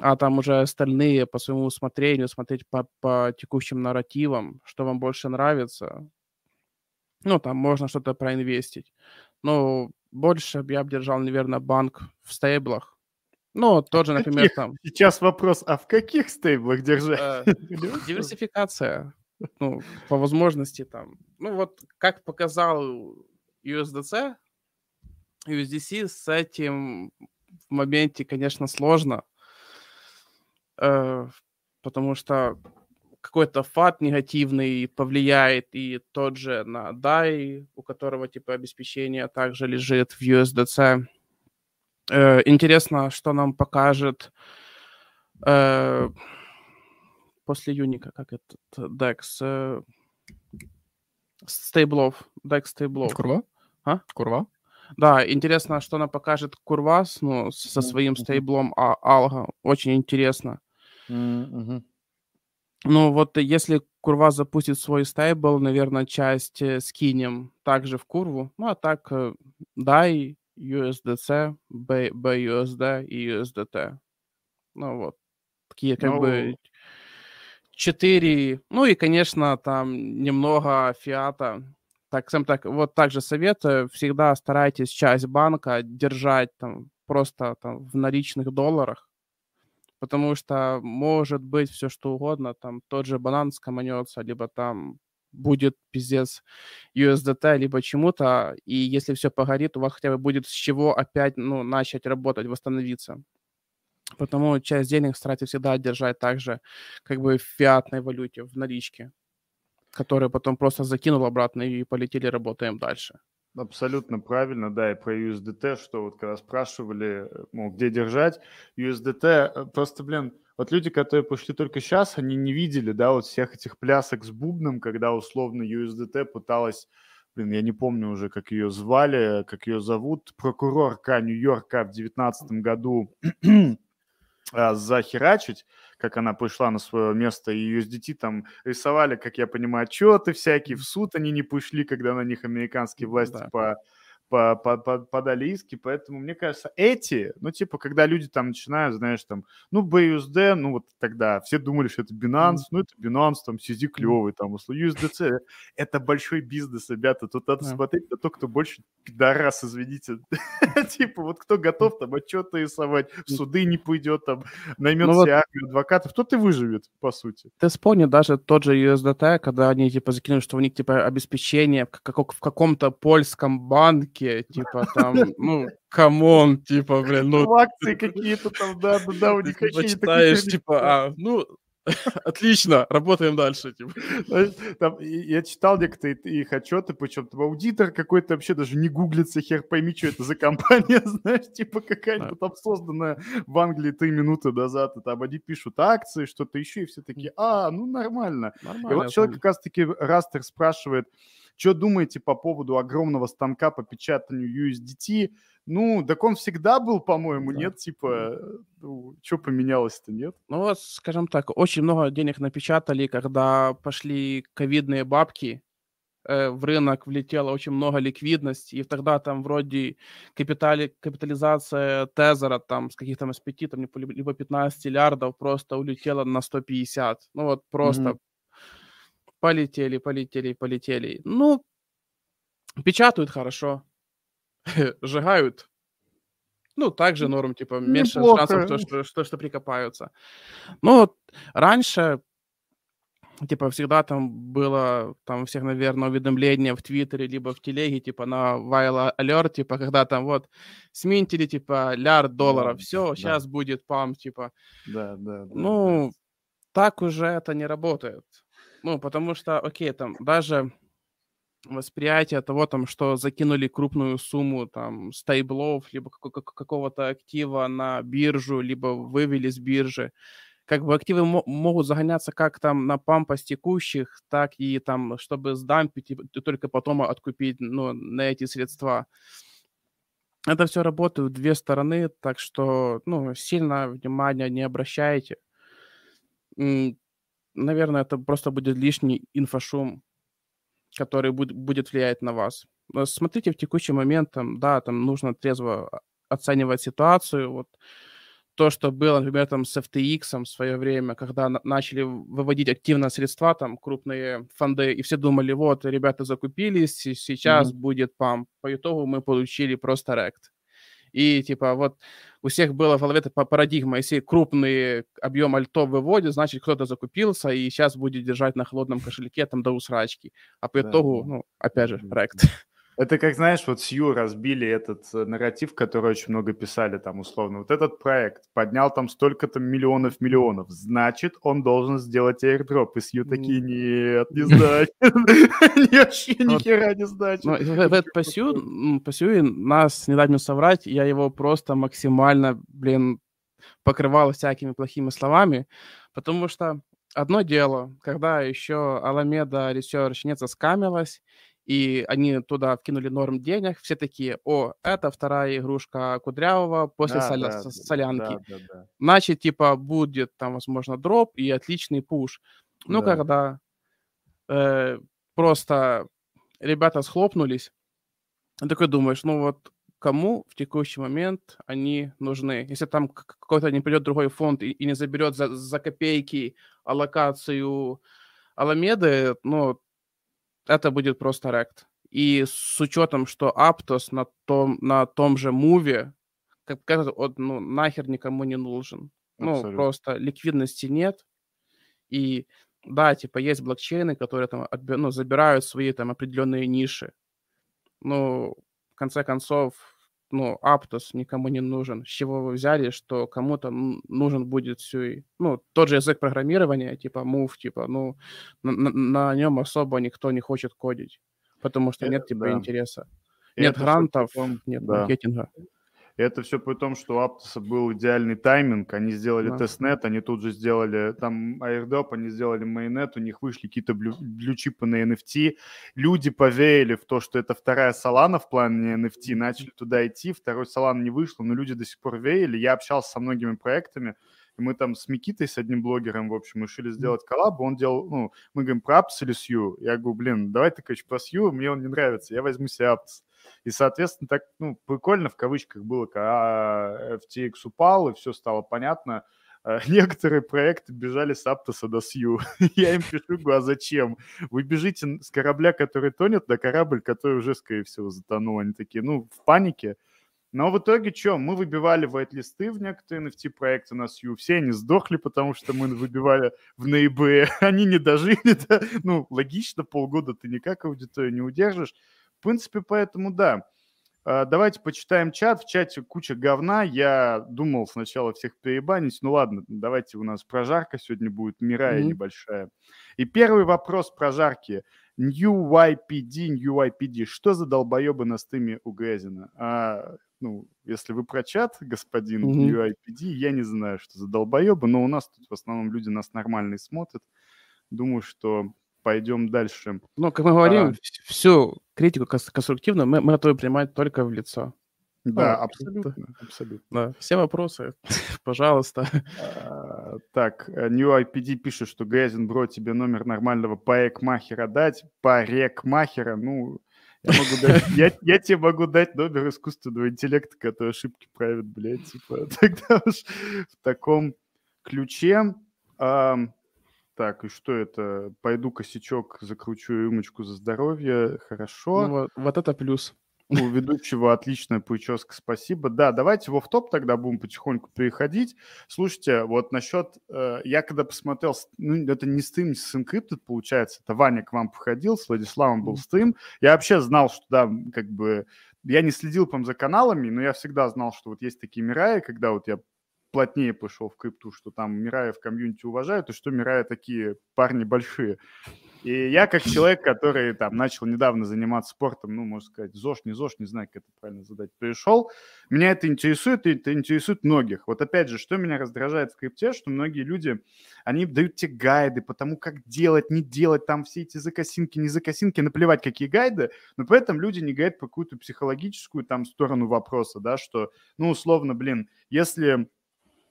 а там уже остальные по своему усмотрению смотреть по, по текущим нарративам, что вам больше нравится. Ну, там можно что-то проинвестить. Но больше я бы держал, наверное, банк в стейблах. Ну, тоже, например, Каких? там Сейчас вопрос, а в каких стейблах держать? э, диверсификация, ну, по возможности там. Ну, вот как показал USDC, USDC с этим в моменте, конечно, сложно, потому что какой-то фат негативный повлияет и тот же на DAI, у которого типа обеспечение также лежит в USDC. Э, интересно, что нам покажет э, после Юника, как этот DEX, э, стейблов, DEX стейблов. Курва? А? Курва? Да, интересно, что она покажет Курвас, ну, со своим стейблом а- Алга. Очень интересно. Ну, вот если Курва запустит свой стейбл, наверное, часть э, скинем также в Курву. Ну, а так э, DAI, USDC, B- BUSD и USDT. Ну, вот. Такие как Ну, бы четыре. Ну и, конечно, там немного фиата. Так, сам так, вот также советую, всегда старайтесь часть банка держать там просто там в наличных долларах, потому что может быть все что угодно, там тот же банан скоманется, либо там будет пиздец USDT, либо чему-то, и если все погорит, у вас хотя бы будет с чего опять, ну, начать работать, восстановиться. Потому часть денег старайтесь всегда держать также как бы в фиатной валюте, в наличке, которые потом просто закинул обратно и полетели, работаем дальше. Абсолютно правильно, да, и про USDT, что вот когда спрашивали, э, мол, где держать, USDT, э, просто, блин, вот люди, которые пришли только сейчас, они не видели, да, вот всех этих плясок с бубном, когда условно USDT пыталась, блин, я не помню уже, как ее звали, как ее зовут, прокурорка Нью-Йорка в 2019 году а, захерачить, как она пришла на свое место, и USDT там рисовали, как я понимаю, отчеты всякие, в суд они не пошли, когда на них американские власти Да. по, по, по- по- подали иски, поэтому, мне кажется, эти, ну, типа, когда люди там начинают, знаешь, там, ну, BUSD, ну, вот тогда все думали, что это Binance, ну, это Binance, там, CZ клевый, там, USDC, это большой бизнес, ребята, тут надо Да. смотреть на то, кто больше пидорас, извините, типа, вот кто готов там отчеты рисовать, в суды не пойдет, там, наймет Ну себе армию адвокатов, тот и выживет, по сути. Ты вспомни даже тот же USDT, когда они типа закинули, что у них типа обеспечение в каком-то польском банке, типа там, ну, come on, типа, блин, ну, акции какие-то там, да, да, да, у них типа не читаешь, типа, а, ну, отлично, работаем дальше, типа. Там, и- я читал некоторые их отчеты, причем там аудитор какой-то вообще даже не гуглится, хер пойми, что это за компания, знаешь, типа какая-нибудь там созданная в Англии три минуты назад, и там они пишут акции, что-то еще, и все такие, а, ну нормально. И Нормально. вот человек как раз-таки, Растер, спрашивает, что думаете по поводу огромного станка по печатанию USDT? Ну, так он всегда был, по-моему, Да. нет? Типа, ну, что поменялось-то, нет? Ну вот, скажем так, очень много денег напечатали, когда пошли ковидные бабки, э, в рынок влетело очень много ликвидности, и тогда там вроде капитали, капитализация Тезера там с каких-то с 5, там, либо либо 15 миллиардов просто улетела на 150. Ну вот просто Мгм. Полетели, полетели, полетели. Ну, печатают хорошо, сжигают. Ну, также норм, типа, меньше Неплохо. шансов, что, что, что, что прикопаются. Ну, вот раньше, типа, всегда там было, там, всех, наверное, уведомления в Твиттере, либо в Телеге, типа, на While Alert, типа, когда там вот сминтили, типа, лярд долларов, все, да. сейчас будет пам, типа. Да, да, да. Ну, так уже это не работает. Ну, потому что, окей, там даже восприятие того, там, что закинули крупную сумму там стейблов, либо како- как- какого-то актива на биржу, либо вывели с биржи. Как бы активы мо- могут загоняться как там на пампас текущих, так и там, чтобы сдампить и т- только потом откупить ну, на эти средства. Это все работает в две стороны, так что ну, сильно внимания не обращайте. Наверное, это просто будет лишний инфошум, который буд- будет влиять на вас. Но Смотрите в текущий момент, там, да, там нужно трезво оценивать ситуацию. Вот то, что было, например, там с FTX в свое время, когда начали выводить активно средства, там крупные фонды, и все думали, вот, ребята закупились, сейчас mm-hmm. будет пам. По итогу мы получили просто рект. И типа вот у всех было в голове по парадигма, если крупный объем альтов выводит, значит кто-то закупился и сейчас будет держать на холодном кошельке там до усрачки. А по итогу, да. ну, опять же, рект. Это как, знаешь, вот Сью разбили этот э, нарратив, который очень много писали там условно. Вот этот проект поднял там столько-то миллионов миллионов. Значит, он должен сделать airdrop. И Сью такие, нет, не значит. Вообще ни хера не значит. По Сью, по Сью нас, не дать мне соврать, я его просто максимально, блин, покрывал всякими плохими словами, потому что одно дело, когда еще Alameda Research не заскамилась, и они туда вкинули норм денег, все такие, о, это вторая игрушка Кудрявого после да, соля- да, солянки. Да, да, да. Значит, типа, будет там, возможно, дроп и отличный пуш. Ну, да. когда э, просто ребята схлопнулись, ты такой думаешь, ну вот кому в текущий момент они нужны. Если там какой-то не придет другой фонд и, и не заберет за, за копейки аллокацию Аламеды, ну, это будет просто рект. И с учетом, что Aptos на том, на том же муве, как, как вот, ну, нахер никому не нужен. Ну, Абсолютно. Ну, просто ликвидности нет. И да, типа есть блокчейны, которые там ну, забирают свои там определенные ниши. Ну, в конце концов, ну, Aptos никому не нужен. С чего вы взяли, что кому-то нужен будет все, ну, тот же язык программирования, типа Move, типа, ну, на, на, нем особо никто не хочет кодить, потому что это, нет, типа, да. интереса. Нет это грантов, нет да. маркетинга. Это все при том, что у Aptos был идеальный тайминг. Они сделали да. testnet, они тут же сделали там airdrop, они сделали mainnet, у них вышли какие-то blue, blue chip ы на NFT. Люди поверили в то, что это вторая Solana в плане NFT, начали туда идти. Второй Solana не вышло, но люди до сих пор верили. Я общался со многими проектами, и мы там с Микитой, с одним блогером, в общем, решили сделать коллаб. Он делал, ну, мы говорим про Aptos или Сью. Я говорю, блин, давай ты, короче, про Сью, мне он не нравится, я возьму себе Aptos. И, соответственно, так, ну, прикольно в кавычках было, когда FTX упал, и все стало понятно. Э, некоторые проекты бежали с Аптоса до Сью. Я им пишу, говорю, а зачем? Вы бежите с корабля, который тонет, на корабль, который уже, скорее всего, затонул. Они такие, ну, в панике. Но в итоге что? Мы выбивали вайт-листы в некоторые NFT-проекты на Сью. Все они сдохли, потому что мы выбивали в ноябре. Они не дожили. Ну, логично, полгода ты никак аудиторию не удержишь. В принципе, поэтому да. А, давайте почитаем чат. В чате куча говна. Я думал сначала всех перебанить. Ну ладно, давайте у нас прожарка сегодня будет, мирая mm-hmm. небольшая. И первый вопрос прожарки. New YPD, New YPD. Что за долбоебы на стыме у Грязина? А, ну, если вы про чат, господин mm-hmm. New YPD, я не знаю, что за долбоебы, но у нас тут в основном люди нас нормальные смотрят. Думаю, что пойдем дальше. Ну, как мы говорим, а... всю критику конструктивную мы, мы готовы принимать только в лицо. Да, ну, абсолютно, абсолютно. Да. Все вопросы, пожалуйста. А, так, э, New IPD пишет, что Грязин, бро, тебе номер нормального парикмахера дать. Парикмахера, ну, я, могу дать, я, я тебе могу дать номер искусственного интеллекта, который ошибки правит, блядь, типа, тогда уж в таком ключе. Так, и что это? Пойду косячок закручу рюмочку за здоровье. Хорошо. Ну, вот, вот это плюс. У ведущего отличная прическа, спасибо. Да, давайте в топ тогда будем потихоньку переходить. Слушайте, вот насчет... Э, я когда посмотрел... Ну, это не стрим с Encrypted, получается. Это Ваня к вам походил, с Владиславом был стрим. Я вообще знал, что, да, как бы... Я не следил, по за каналами, но я всегда знал, что вот есть такие мира, когда вот я плотнее пошел в крипту, что там Мирая в комьюнити уважают, и что Мирая такие парни большие. И я как человек, который там начал недавно заниматься спортом, ну, можно сказать, ЗОЖ, не ЗОЖ, не знаю, как это правильно задать, пришел, меня это интересует, и это интересует многих. Вот опять же, что меня раздражает в крипте, что многие люди, они дают тебе гайды по тому, как делать, не делать, там все эти закосинки, не закосинки, наплевать, какие гайды, но при этом люди не гайд по какую-то психологическую там сторону вопроса, да, что, ну, условно, блин, если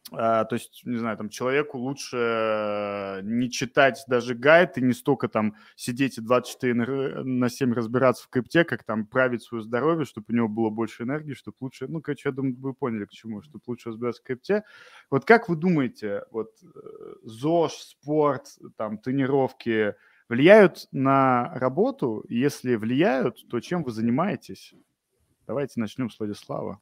то есть, не знаю, там человеку лучше не читать даже гайд и не столько там сидеть и 24 на 7 разбираться в крипте, как там править свое здоровье, чтобы у него было больше энергии, чтобы лучше, ну, короче, я думаю, вы поняли к чему, чтобы лучше разбираться в крипте. Вот как вы думаете, вот э, ЗОЖ, спорт, там, тренировки влияют на работу? Если влияют, то чем вы занимаетесь? Давайте начнем с Владислава.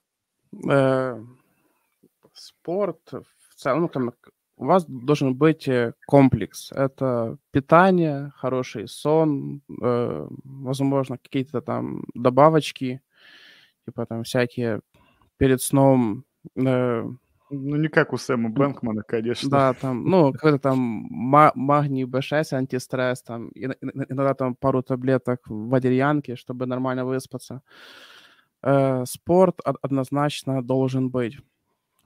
Спорт в целом, ну, там, у вас должен быть э, комплекс. Это питание, хороший сон, э, возможно, какие-то там добавочки, типа там всякие перед сном. Э, ну, не как у Сэма Бэнкмана, конечно. Да, там, ну, какой-то там магний B6, антистресс, там, иногда там пару таблеток в валерьянке, чтобы нормально выспаться. Э, спорт однозначно должен быть.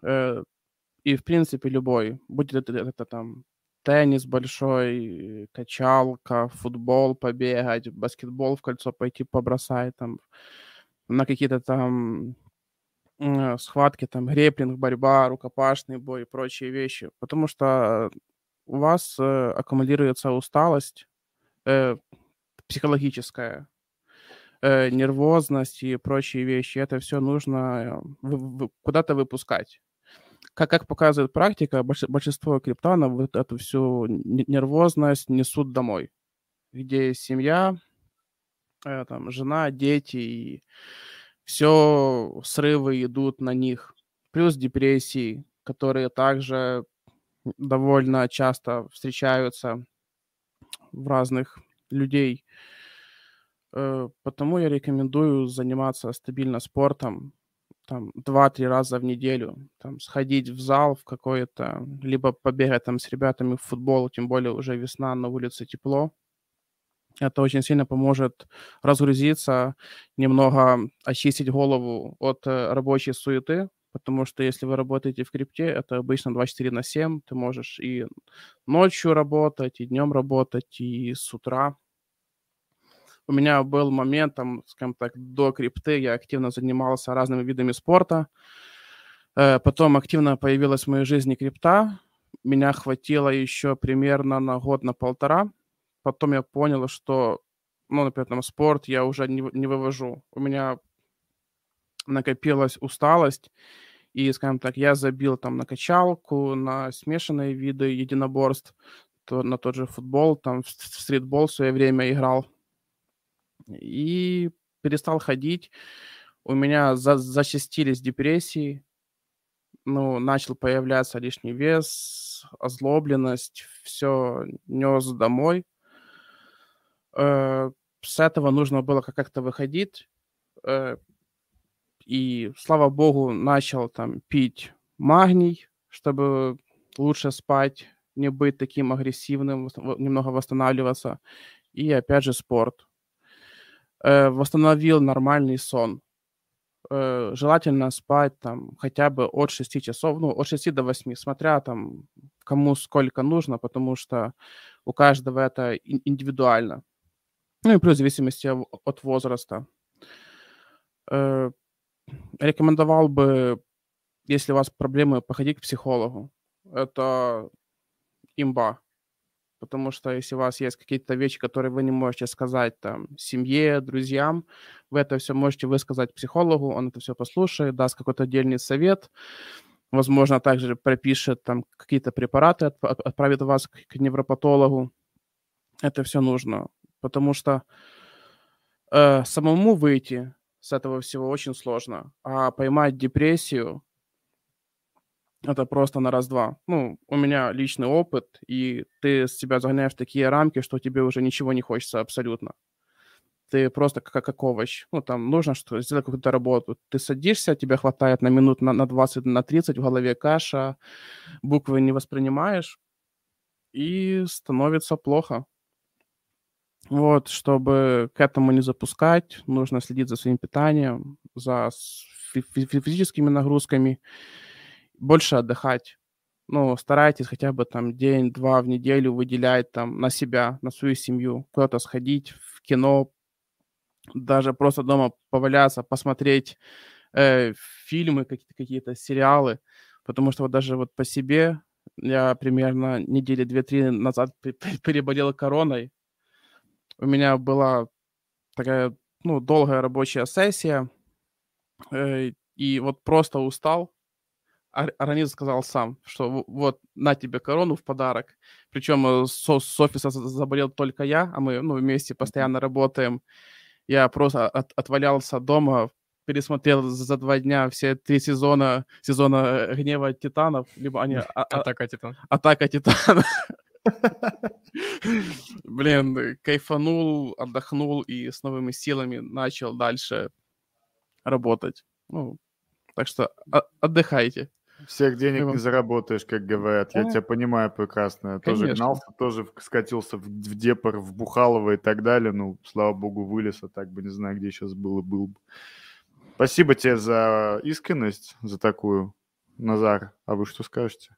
Э, и, в принципе, любой. Будет это, это там теннис большой, качалка, футбол побегать, баскетбол в кольцо пойти побросать, там, на какие-то там э, схватки, там, греплинг, борьба, рукопашный бой и прочие вещи. Потому что у вас э, аккумулируется усталость э, психологическая, э, нервозность и прочие вещи. Это все нужно э, куда-то выпускать как, как показывает практика, большинство криптонов вот эту всю нервозность несут домой, где семья, э, там, жена, дети, и все срывы идут на них. Плюс депрессии, которые также довольно часто встречаются в разных людей. Э, потому я рекомендую заниматься стабильно спортом, там 2-3 раза в неделю, там сходить в зал в какой-то, либо побегать там с ребятами в футбол, тем более уже весна, на улице тепло. Это очень сильно поможет разгрузиться, немного очистить голову от э, рабочей суеты, потому что если вы работаете в крипте, это обычно 24 на 7, ты можешь и ночью работать, и днем работать, и с утра у меня был момент, там, скажем так, до крипты я активно занимался разными видами спорта. Э, потом активно появилась в моей жизни крипта. Меня хватило еще примерно на год, на полтора. Потом я понял, что, ну, например, там спорт я уже не, не вывожу. У меня накопилась усталость, и, скажем так, я забил там на качалку, на смешанные виды единоборств, то, на тот же футбол, там в стритбол в свое время играл и перестал ходить. У меня за зачастились депрессии, ну, начал появляться лишний вес, озлобленность, все нес домой. Э, с этого нужно было как-то выходить. Э, и, слава богу, начал там пить магний, чтобы лучше спать, не быть таким агрессивным, немного восстанавливаться. И опять же спорт э, восстановил нормальный сон. Э, желательно спать там хотя бы от 6 часов, ну, от 6 до 8, смотря там кому сколько нужно, потому что у каждого это индивидуально. Ну и плюс в зависимости от возраста. Э, рекомендовал бы, если у вас проблемы, походить к психологу. Это имба. Потому что если у вас есть какие-то вещи, которые вы не можете сказать там семье, друзьям, вы это все можете высказать психологу, он это все послушает, даст какой-то отдельный совет, возможно, также пропишет там какие-то препараты, отправит вас к невропатологу. Это все нужно, потому что э, самому выйти с этого всего очень сложно, а поймать депрессию это просто на раз-два. Ну, у меня личный опыт, и ты себя загоняешь в такие рамки, что тебе уже ничего не хочется абсолютно. Ты просто как, как овощ. Ну, там нужно что сделать какую-то работу. Ты садишься, тебе хватает на минут на, на 20, на 30, в голове каша, буквы не воспринимаешь, и становится плохо. Вот, чтобы к этому не запускать, нужно следить за своим питанием, за физическими нагрузками, больше отдыхать. Ну, старайтесь хотя бы там день-два в неделю выделять там на себя, на свою семью, куда-то сходить в кино, даже просто дома поваляться, посмотреть э, фильмы, какие-то, какие-то сериалы. Потому что вот даже вот по себе я примерно недели две-три назад переболел короной. У меня была такая, ну, долгая рабочая сессия, э, и вот просто устал. Организм сказал сам, что вот на тебе корону в подарок. Причем э, с, с офиса заболел только я, а мы ну, вместе постоянно работаем. Я просто от, отвалялся дома, пересмотрел за два дня все три сезона сезона Гнева Титанов, либо они... А, а, Атака Титанов. Атака Титанов. Блин, кайфанул, отдохнул и с новыми силами начал дальше работать. Ну, так что отдыхайте. Всех денег не заработаешь, как говорят. Я тебя понимаю прекрасно. Я тоже гнался, тоже скатился в, в Депор, в Бухалово и так далее. Ну, слава богу, вылез, а так бы не знаю, где сейчас было, был бы. Спасибо тебе за искренность, за такую, Назар. А вы что скажете?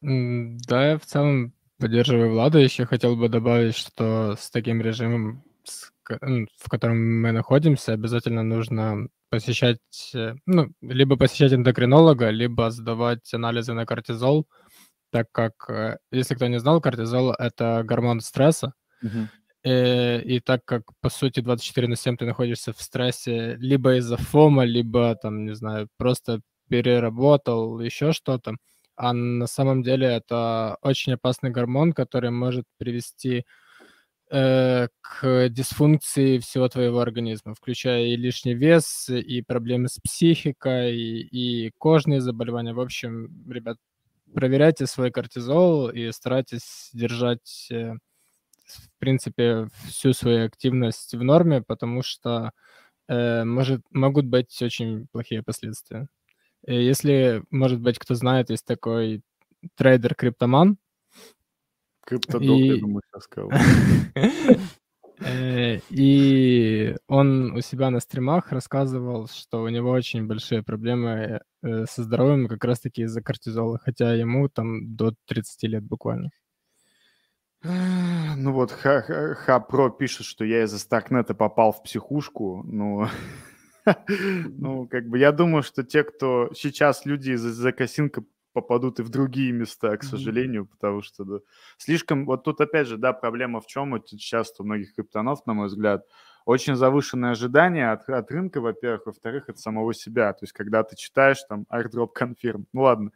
Да, я в целом поддерживаю Влада. Еще хотел бы добавить, что с таким режимом, в котором мы находимся, обязательно нужно посещать, э, ну, либо посещать эндокринолога, либо сдавать анализы на кортизол, так как, э, если кто не знал, кортизол — это гормон стресса, uh-huh. и, и так как, по сути, 24 на 7 ты находишься в стрессе либо из-за фома, либо, там, не знаю, просто переработал, еще что-то, а на самом деле это очень опасный гормон, который может привести Э, к дисфункции всего твоего организма, включая и лишний вес, и проблемы с психикой, и, и кожные заболевания. В общем, ребят, проверяйте свой кортизол и старайтесь держать, э, в принципе, всю свою активность в норме, потому что э, может, могут быть очень плохие последствия. И если, может быть, кто знает, есть такой трейдер-криптоман, Криптодок, и... я думаю, сейчас сказал. Э, и он у себя на стримах рассказывал, что у него очень большие проблемы э, со здоровьем как раз-таки из-за кортизола, хотя ему там до 30 лет буквально. Ну вот, Ха-Про пишет, что я из-за Старкнета попал в психушку. Ну, ну, как бы я думаю, что те, кто сейчас люди из-за косинка попадут и в другие места, к сожалению, mm-hmm. потому что да, слишком... Вот тут опять же, да, проблема в чем? Вот сейчас у многих криптонов, на мой взгляд, очень завышенное ожидание от, от рынка, во-первых, во-вторых, от самого себя. То есть, когда ты читаешь там airdrop confirm, ну ладно,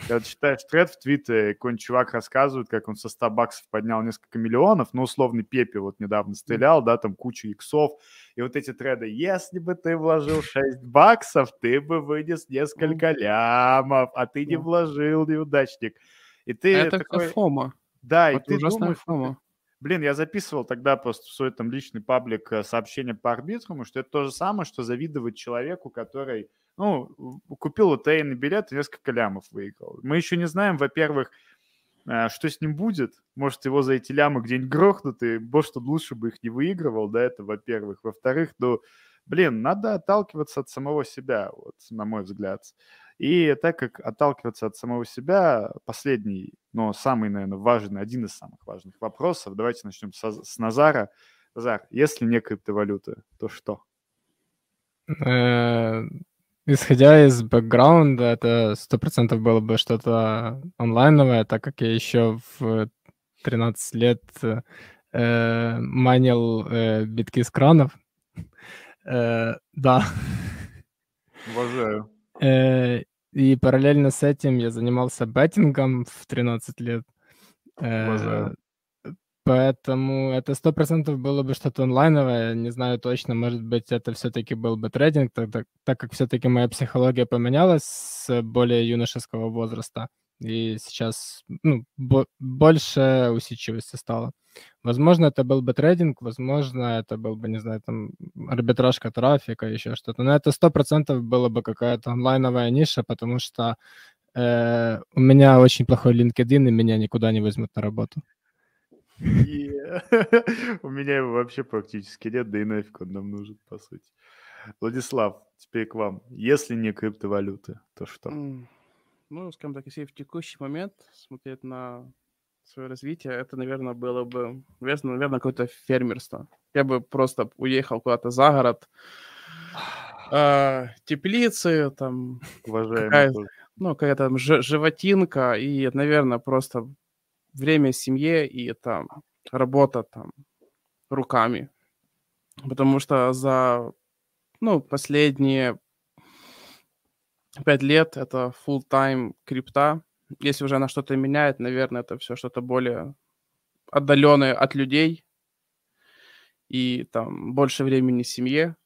когда ты читаешь тред в Твиттере, какой-нибудь чувак рассказывает, как он со 100 баксов поднял несколько миллионов, ну, условный Пепе вот недавно стрелял, да, там куча иксов, и вот эти треды, если бы ты вложил 6 баксов, ты бы вынес несколько лямов, а ты не вложил, неудачник. И ты Это такой... фома. Да, Это и ты думаешь, фома. Блин, я записывал тогда просто в свой там личный паблик э, сообщение по арбитруму, что это то же самое, что завидовать человеку, который, ну, купил лотерейный билет и несколько лямов выиграл. Мы еще не знаем, во-первых, э, что с ним будет. Может, его за эти лямы где-нибудь грохнут, и может, он лучше бы их не выигрывал, да, это во-первых. Во-вторых, ну, блин, надо отталкиваться от самого себя, вот, на мой взгляд. И так как отталкиваться от самого себя, последний, но самый, наверное, важный, один из самых важных вопросов, давайте начнем с, с Назара. Назар, если не криптовалюта, то что? Э, исходя из бэкграунда, это сто процентов было бы что-то онлайновое, так как я еще в 13 лет э, манил э, битки с кранов. Э, да. Уважаю. Э, и параллельно с этим я занимался беттингом в 13 лет. Э, поэтому это сто процентов было бы что-то онлайновое. Не знаю точно, может быть, это все-таки был бы трейдинг, так, так, так как все-таки моя психология поменялась с более юношеского возраста. И сейчас ну, бо- больше усидчивости стало. Возможно, это был бы трейдинг, возможно, это был бы, не знаю, там, арбитражка трафика, еще что-то. Но это сто процентов было бы какая-то онлайновая ниша, потому что э, у меня очень плохой LinkedIn, и меня никуда не возьмут на работу. У меня его вообще практически нет, да и нафиг он нам нужен, по сути. Владислав, теперь к вам. Если не криптовалюты, то что? Ну, скажем так, если в текущий момент смотреть на свое развитие, это, наверное, было бы, наверное, какое-то фермерство. Я бы просто уехал куда-то за город, э, теплицы, там, Уважаемый ну, какая-то там животинка и, наверное, просто время семье и там работа там руками. Потому что за, ну, последние пять лет это full time крипта. Если уже она что-то меняет, наверное, это все что-то более отдаленное от людей и там больше времени семье,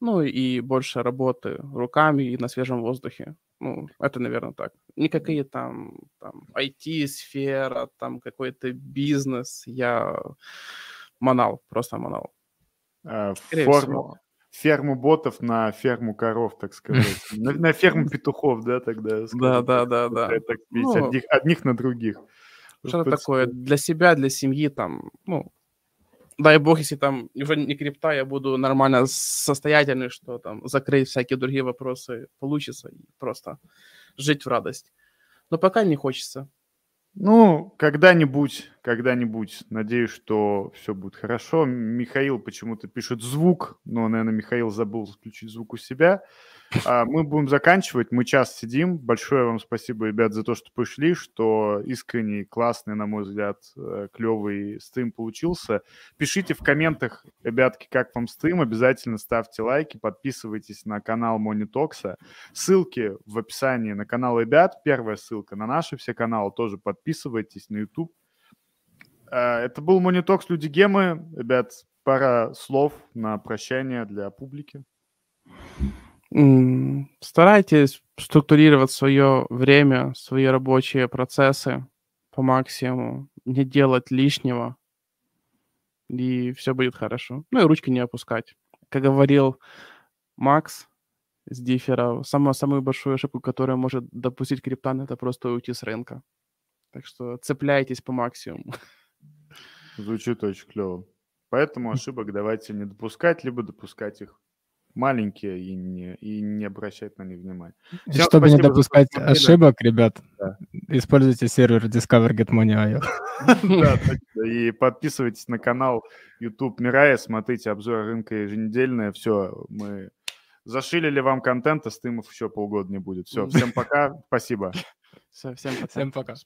ну и больше работы руками и на свежем воздухе. Ну, это, наверное, так. Никакие там, там IT-сфера, там какой-то бизнес. Я манал, просто манал. А, форму, ферму ботов на ферму коров, так сказать. На, на ферму петухов, да, тогда? Да, да, да, да. Так, ну, одних, одних на других. Что-то такое для себя, для семьи, там, ну, дай бог, если там уже не крипта, я буду нормально состоятельный, что там закрыть всякие другие вопросы получится и просто жить в радость. Но пока не хочется. Ну, когда-нибудь, когда-нибудь. Надеюсь, что все будет хорошо. Михаил почему-то пишет звук, но, наверное, Михаил забыл включить звук у себя. А, мы будем заканчивать. Мы час сидим. Большое вам спасибо, ребят, за то, что пришли, что искренний, классный, на мой взгляд, э, клевый стрим получился. Пишите в комментах, ребятки, как вам стрим. Обязательно ставьте лайки, подписывайтесь на канал Монитокса. Ссылки в описании на канал ребят. Первая ссылка на наши все каналы. Тоже подписывайтесь на YouTube. Э, это был Монитокс Люди Гемы. Ребят, пара слов на прощание для публики. Старайтесь структурировать свое время, свои рабочие процессы по максимуму, не делать лишнего, и все будет хорошо. Ну и ручки не опускать. Как говорил Макс с Диффера, самую, самую большую ошибку, которую может допустить криптан, это просто уйти с рынка. Так что цепляйтесь по максимуму. Звучит очень клево. Поэтому ошибок давайте не допускать, либо допускать их маленькие и не, и не обращать на них внимания. Всем Чтобы не допускать ошибок, ребят, да. используйте сервер Discover Get Money Да, и подписывайтесь на канал YouTube Мирая, смотрите обзор рынка еженедельное. Все, мы зашили ли вам контента, стримов еще полгода не будет. Все, всем пока, спасибо. Все, всем пока. Всем пока.